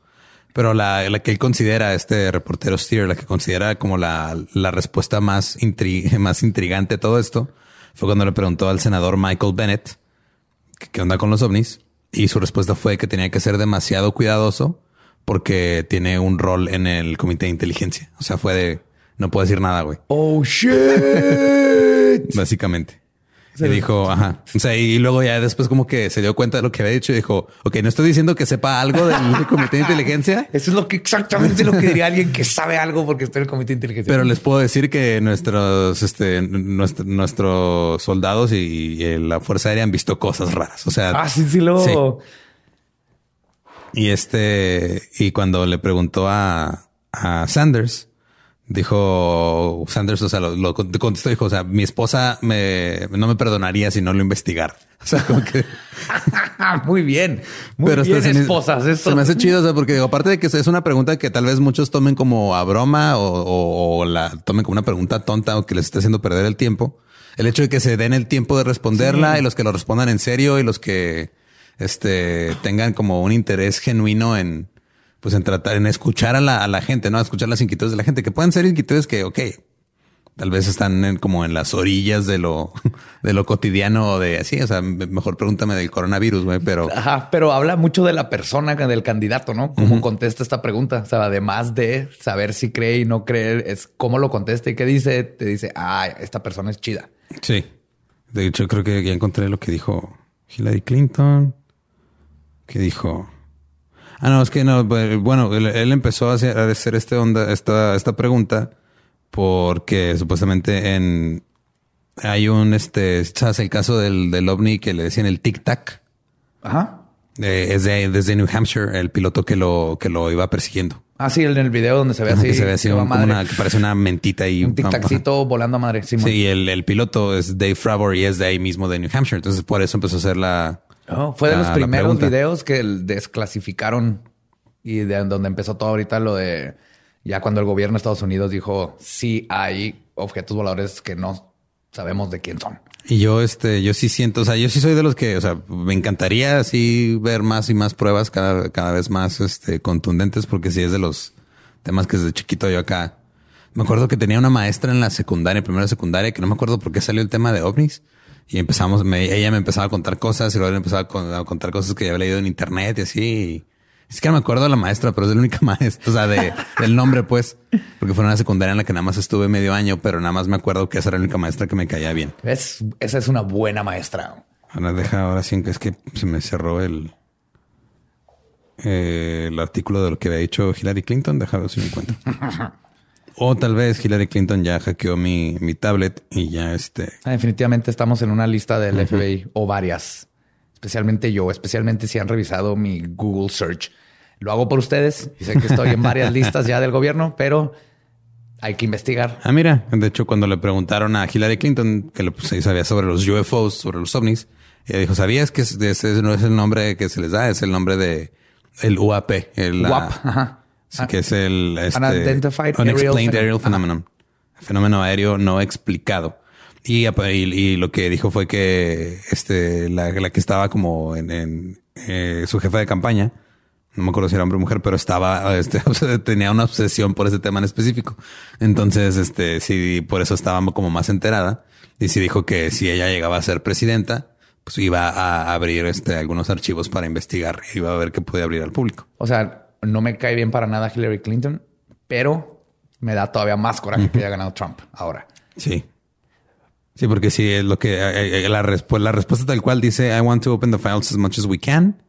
Pero la, que él considera, este reportero Steer, la que considera como la, respuesta más, más intrigante de todo esto, fue cuando le preguntó al senador Michael Bennett qué onda con los ovnis y su respuesta fue que tenía que ser demasiado cuidadoso porque tiene un rol en el comité de inteligencia. O sea, fue de no puedo decir nada, güey. Oh shit. Básicamente. Y dijo, ajá. O sea, y luego ya después como que se dio cuenta de lo que había dicho y dijo, ok, no estoy diciendo que sepa algo del comité de inteligencia. Eso es lo que exactamente lo que diría alguien que sabe algo porque está en el comité de inteligencia. Pero les puedo decir que nuestros, este, nuestros soldados y, la Fuerza Aérea han visto cosas raras. O sea, ah, sí, sí, lo. Y este, y cuando le preguntó a, a Sanders, Dijo Sanders, o sea, lo, contestó, dijo, o sea, mi esposa me, no me perdonaría si no lo investigara. O sea, como que... muy bien. Muy Pero bien, esposas. Esto. Se me hace chido, o sea, porque digo, aparte de que es una pregunta que tal vez muchos tomen como a broma o, la tomen como una pregunta tonta o que les esté haciendo perder el tiempo. El hecho de que se den el tiempo de responderla y los que lo respondan en serio y los que este tengan como un interés genuino en, pues en tratar, en escuchar a la, a la gente, ¿no? A escuchar las inquietudes de la gente, que pueden ser inquietudes que, ok, tal vez están como en las orillas de lo, de lo cotidiano de así. O sea, mejor pregúntame del coronavirus, güey, pero. Ajá, pero habla mucho de la persona, del candidato, ¿no? Cómo contesta esta pregunta. O sea, además de saber si cree y no cree, es cómo lo contesta y qué dice. Te dice, ah, esta persona es chida. Sí. De hecho, creo que ya encontré lo que dijo Hillary Clinton. Que dijo. Ah, no, es que no. Pues, bueno, él, empezó a hacer, este onda, esta, esta pregunta porque supuestamente en hay un este, ¿sabes el caso del, del ovni que le decían el tic tac? Ajá. es de, desde New Hampshire, el piloto que lo, que lo iba persiguiendo. Ah, sí, en el video donde se ve así. Que se ve así, una, que parece una mentita y un tic tacito volando a madre. Sí, sí el, el, piloto es Dave Fravor y es de ahí mismo de New Hampshire. Entonces, por eso empezó a hacer la. Oh, fue de los primeros videos que desclasificaron y de donde empezó todo ahorita lo de ya cuando el gobierno de Estados Unidos dijo sí hay objetos voladores que no sabemos de quién son. Y yo, este, yo sí siento, o sea, yo sí soy de los que, o sea, me encantaría así ver más y más pruebas cada, cada vez más, este, contundentes, porque sí es de los temas que desde chiquito yo acá. Me acuerdo que tenía una maestra en la secundaria, primera secundaria, que no me acuerdo por qué salió el tema de ovnis. Y empezamos, ella me empezaba a contar cosas y luego empezaba a contar cosas que ya había leído en internet y así. Es que no me acuerdo de la maestra, pero es la única maestra, o sea, de, del nombre, pues, porque fue una secundaria en la que nada más estuve medio año, pero nada más me acuerdo que esa era la única maestra que me caía bien. Es, esa es una buena maestra. Ahora deja, ahora sí, que es que se me cerró el, eh, el artículo de lo que había dicho Hillary Clinton. Deja ver si me encuentro. o tal vez Hillary Clinton ya hackeó mi, mi tablet y ya este. Ah, definitivamente estamos en una lista del FBI o varias especialmente yo, especialmente si han revisado mi Google Search. Lo hago por ustedes y sé que estoy en varias listas ya del gobierno, pero hay que investigar. Ah, mira, de hecho, cuando le preguntaron a Hillary Clinton que le, sabía sobre los UFOs, sobre los ovnis, ella dijo, ¿sabías que ese no es el nombre que se les da? Es el nombre de el UAP. El UAP, ajá. Sí, que es el este, Unidentified Unexplained Aerial, Phenomenon. Fenómeno aéreo no explicado. Y, y, lo que dijo fue que este, la, la que estaba como en, en eh, su jefa de campaña, no me acuerdo si era hombre o mujer, pero estaba, este, tenía una obsesión por ese tema en específico. Entonces, este, sí, por eso estaba como más enterada. Y sí dijo que si ella llegaba a ser presidenta, pues iba a abrir este, algunos archivos para investigar, iba a ver qué podía abrir al público. O sea, no me cae bien para nada Hillary Clinton, pero me da todavía más coraje que haya ganado Trump ahora. Sí. Sí, porque sí es lo que eh, eh, la, la respuesta tal cual dice I want to open the files as much as we can.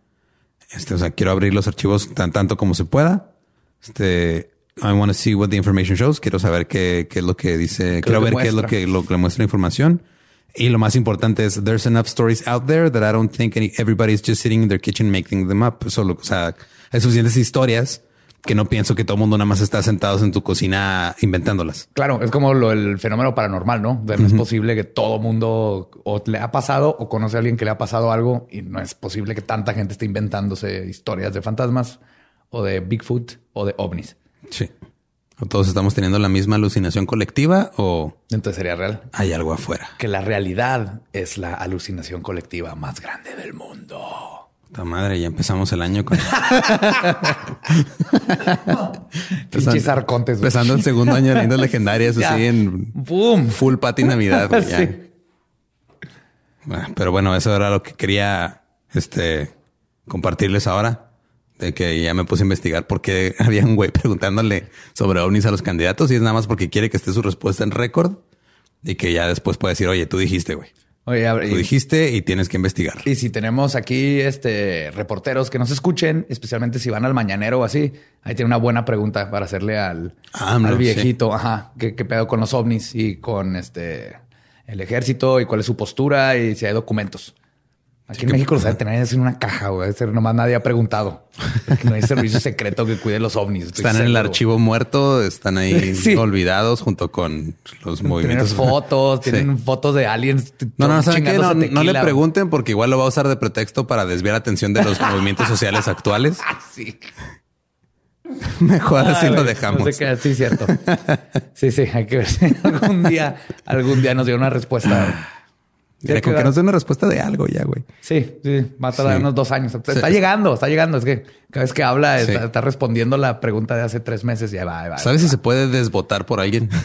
Este, o sea, quiero abrir los archivos tan tanto como se pueda. Este, I want to see what the information shows. Quiero saber qué, qué es lo que dice. quiero ver qué es lo que, lo que muestra la información. Y lo más importante es there's enough stories out there that I don't think any, everybody's just sitting in their kitchen making them up. Solo, o sea, hay suficientes historias que no pienso que todo el mundo nada más está sentados en tu cocina inventándolas. Claro, es como lo, el fenómeno paranormal, ¿no? no es posible que todo mundo o le ha pasado o conoce a alguien que le ha pasado algo y no es posible que tanta gente esté inventándose historias de fantasmas o de Bigfoot o de ovnis. Sí. O todos estamos teniendo la misma alucinación colectiva o... Entonces sería real. Hay algo afuera. Que la realidad es la alucinación colectiva más grande del mundo. La madre, ya empezamos el año con. Pinches arcontes. Empezando el segundo año de leyendas legendarias, así en. ¡Boom! Full party Navidad. pero bueno, eso era lo que quería este, compartirles ahora. De que ya me puse a investigar por qué había un güey preguntándole sobre ovnis a los candidatos y es nada más porque quiere que esté su respuesta en récord y que ya después pueda decir, oye, tú dijiste, güey. Oye, Lo dijiste y tienes que investigar. Y si tenemos aquí este reporteros que nos escuchen, especialmente si van al mañanero o así, ahí tiene una buena pregunta para hacerle al, ah, al viejito, ajá, ¿qué, qué pedo con los ovnis y con este el ejército y cuál es su postura y si hay documentos. Aquí en México los tener en una caja, güey. Nomás nadie ha preguntado. No hay servicio secreto que cuide los ovnis. Están en el archivo muerto, están ahí olvidados junto con los movimientos. Tienen fotos, tienen fotos de aliens. No, no, No, no, le pregunten porque igual lo va a usar de pretexto para desviar la atención de los movimientos sociales actuales. sí. Mejor así lo dejamos. sí, cierto. Sí, sí, hay que ver si algún día, algún día nos dio una respuesta. Mira, con que nos dé una respuesta de algo ya, güey. Sí, sí, va a tardar unos dos años. Está llegando, está llegando. Es que cada vez que habla está, respondiendo la pregunta de hace tres meses. Ya va, va. ¿Sabes si se puede desvotar por alguien?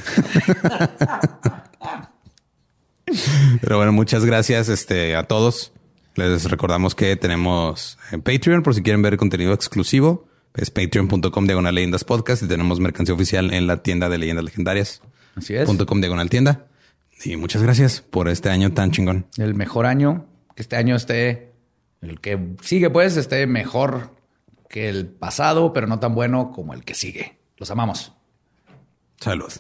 Pero bueno, muchas gracias este, a todos. Les recordamos que tenemos Patreon por si quieren ver contenido exclusivo. Es patreon.com diagonal leyendas podcast y tenemos mercancía oficial en la tienda de leyendas legendarias. Así es. .com diagonal tienda. Y muchas gracias por este año tan chingón. El mejor año, que este año esté, el que sigue pues, esté mejor que el pasado, pero no tan bueno como el que sigue. Los amamos. Salud.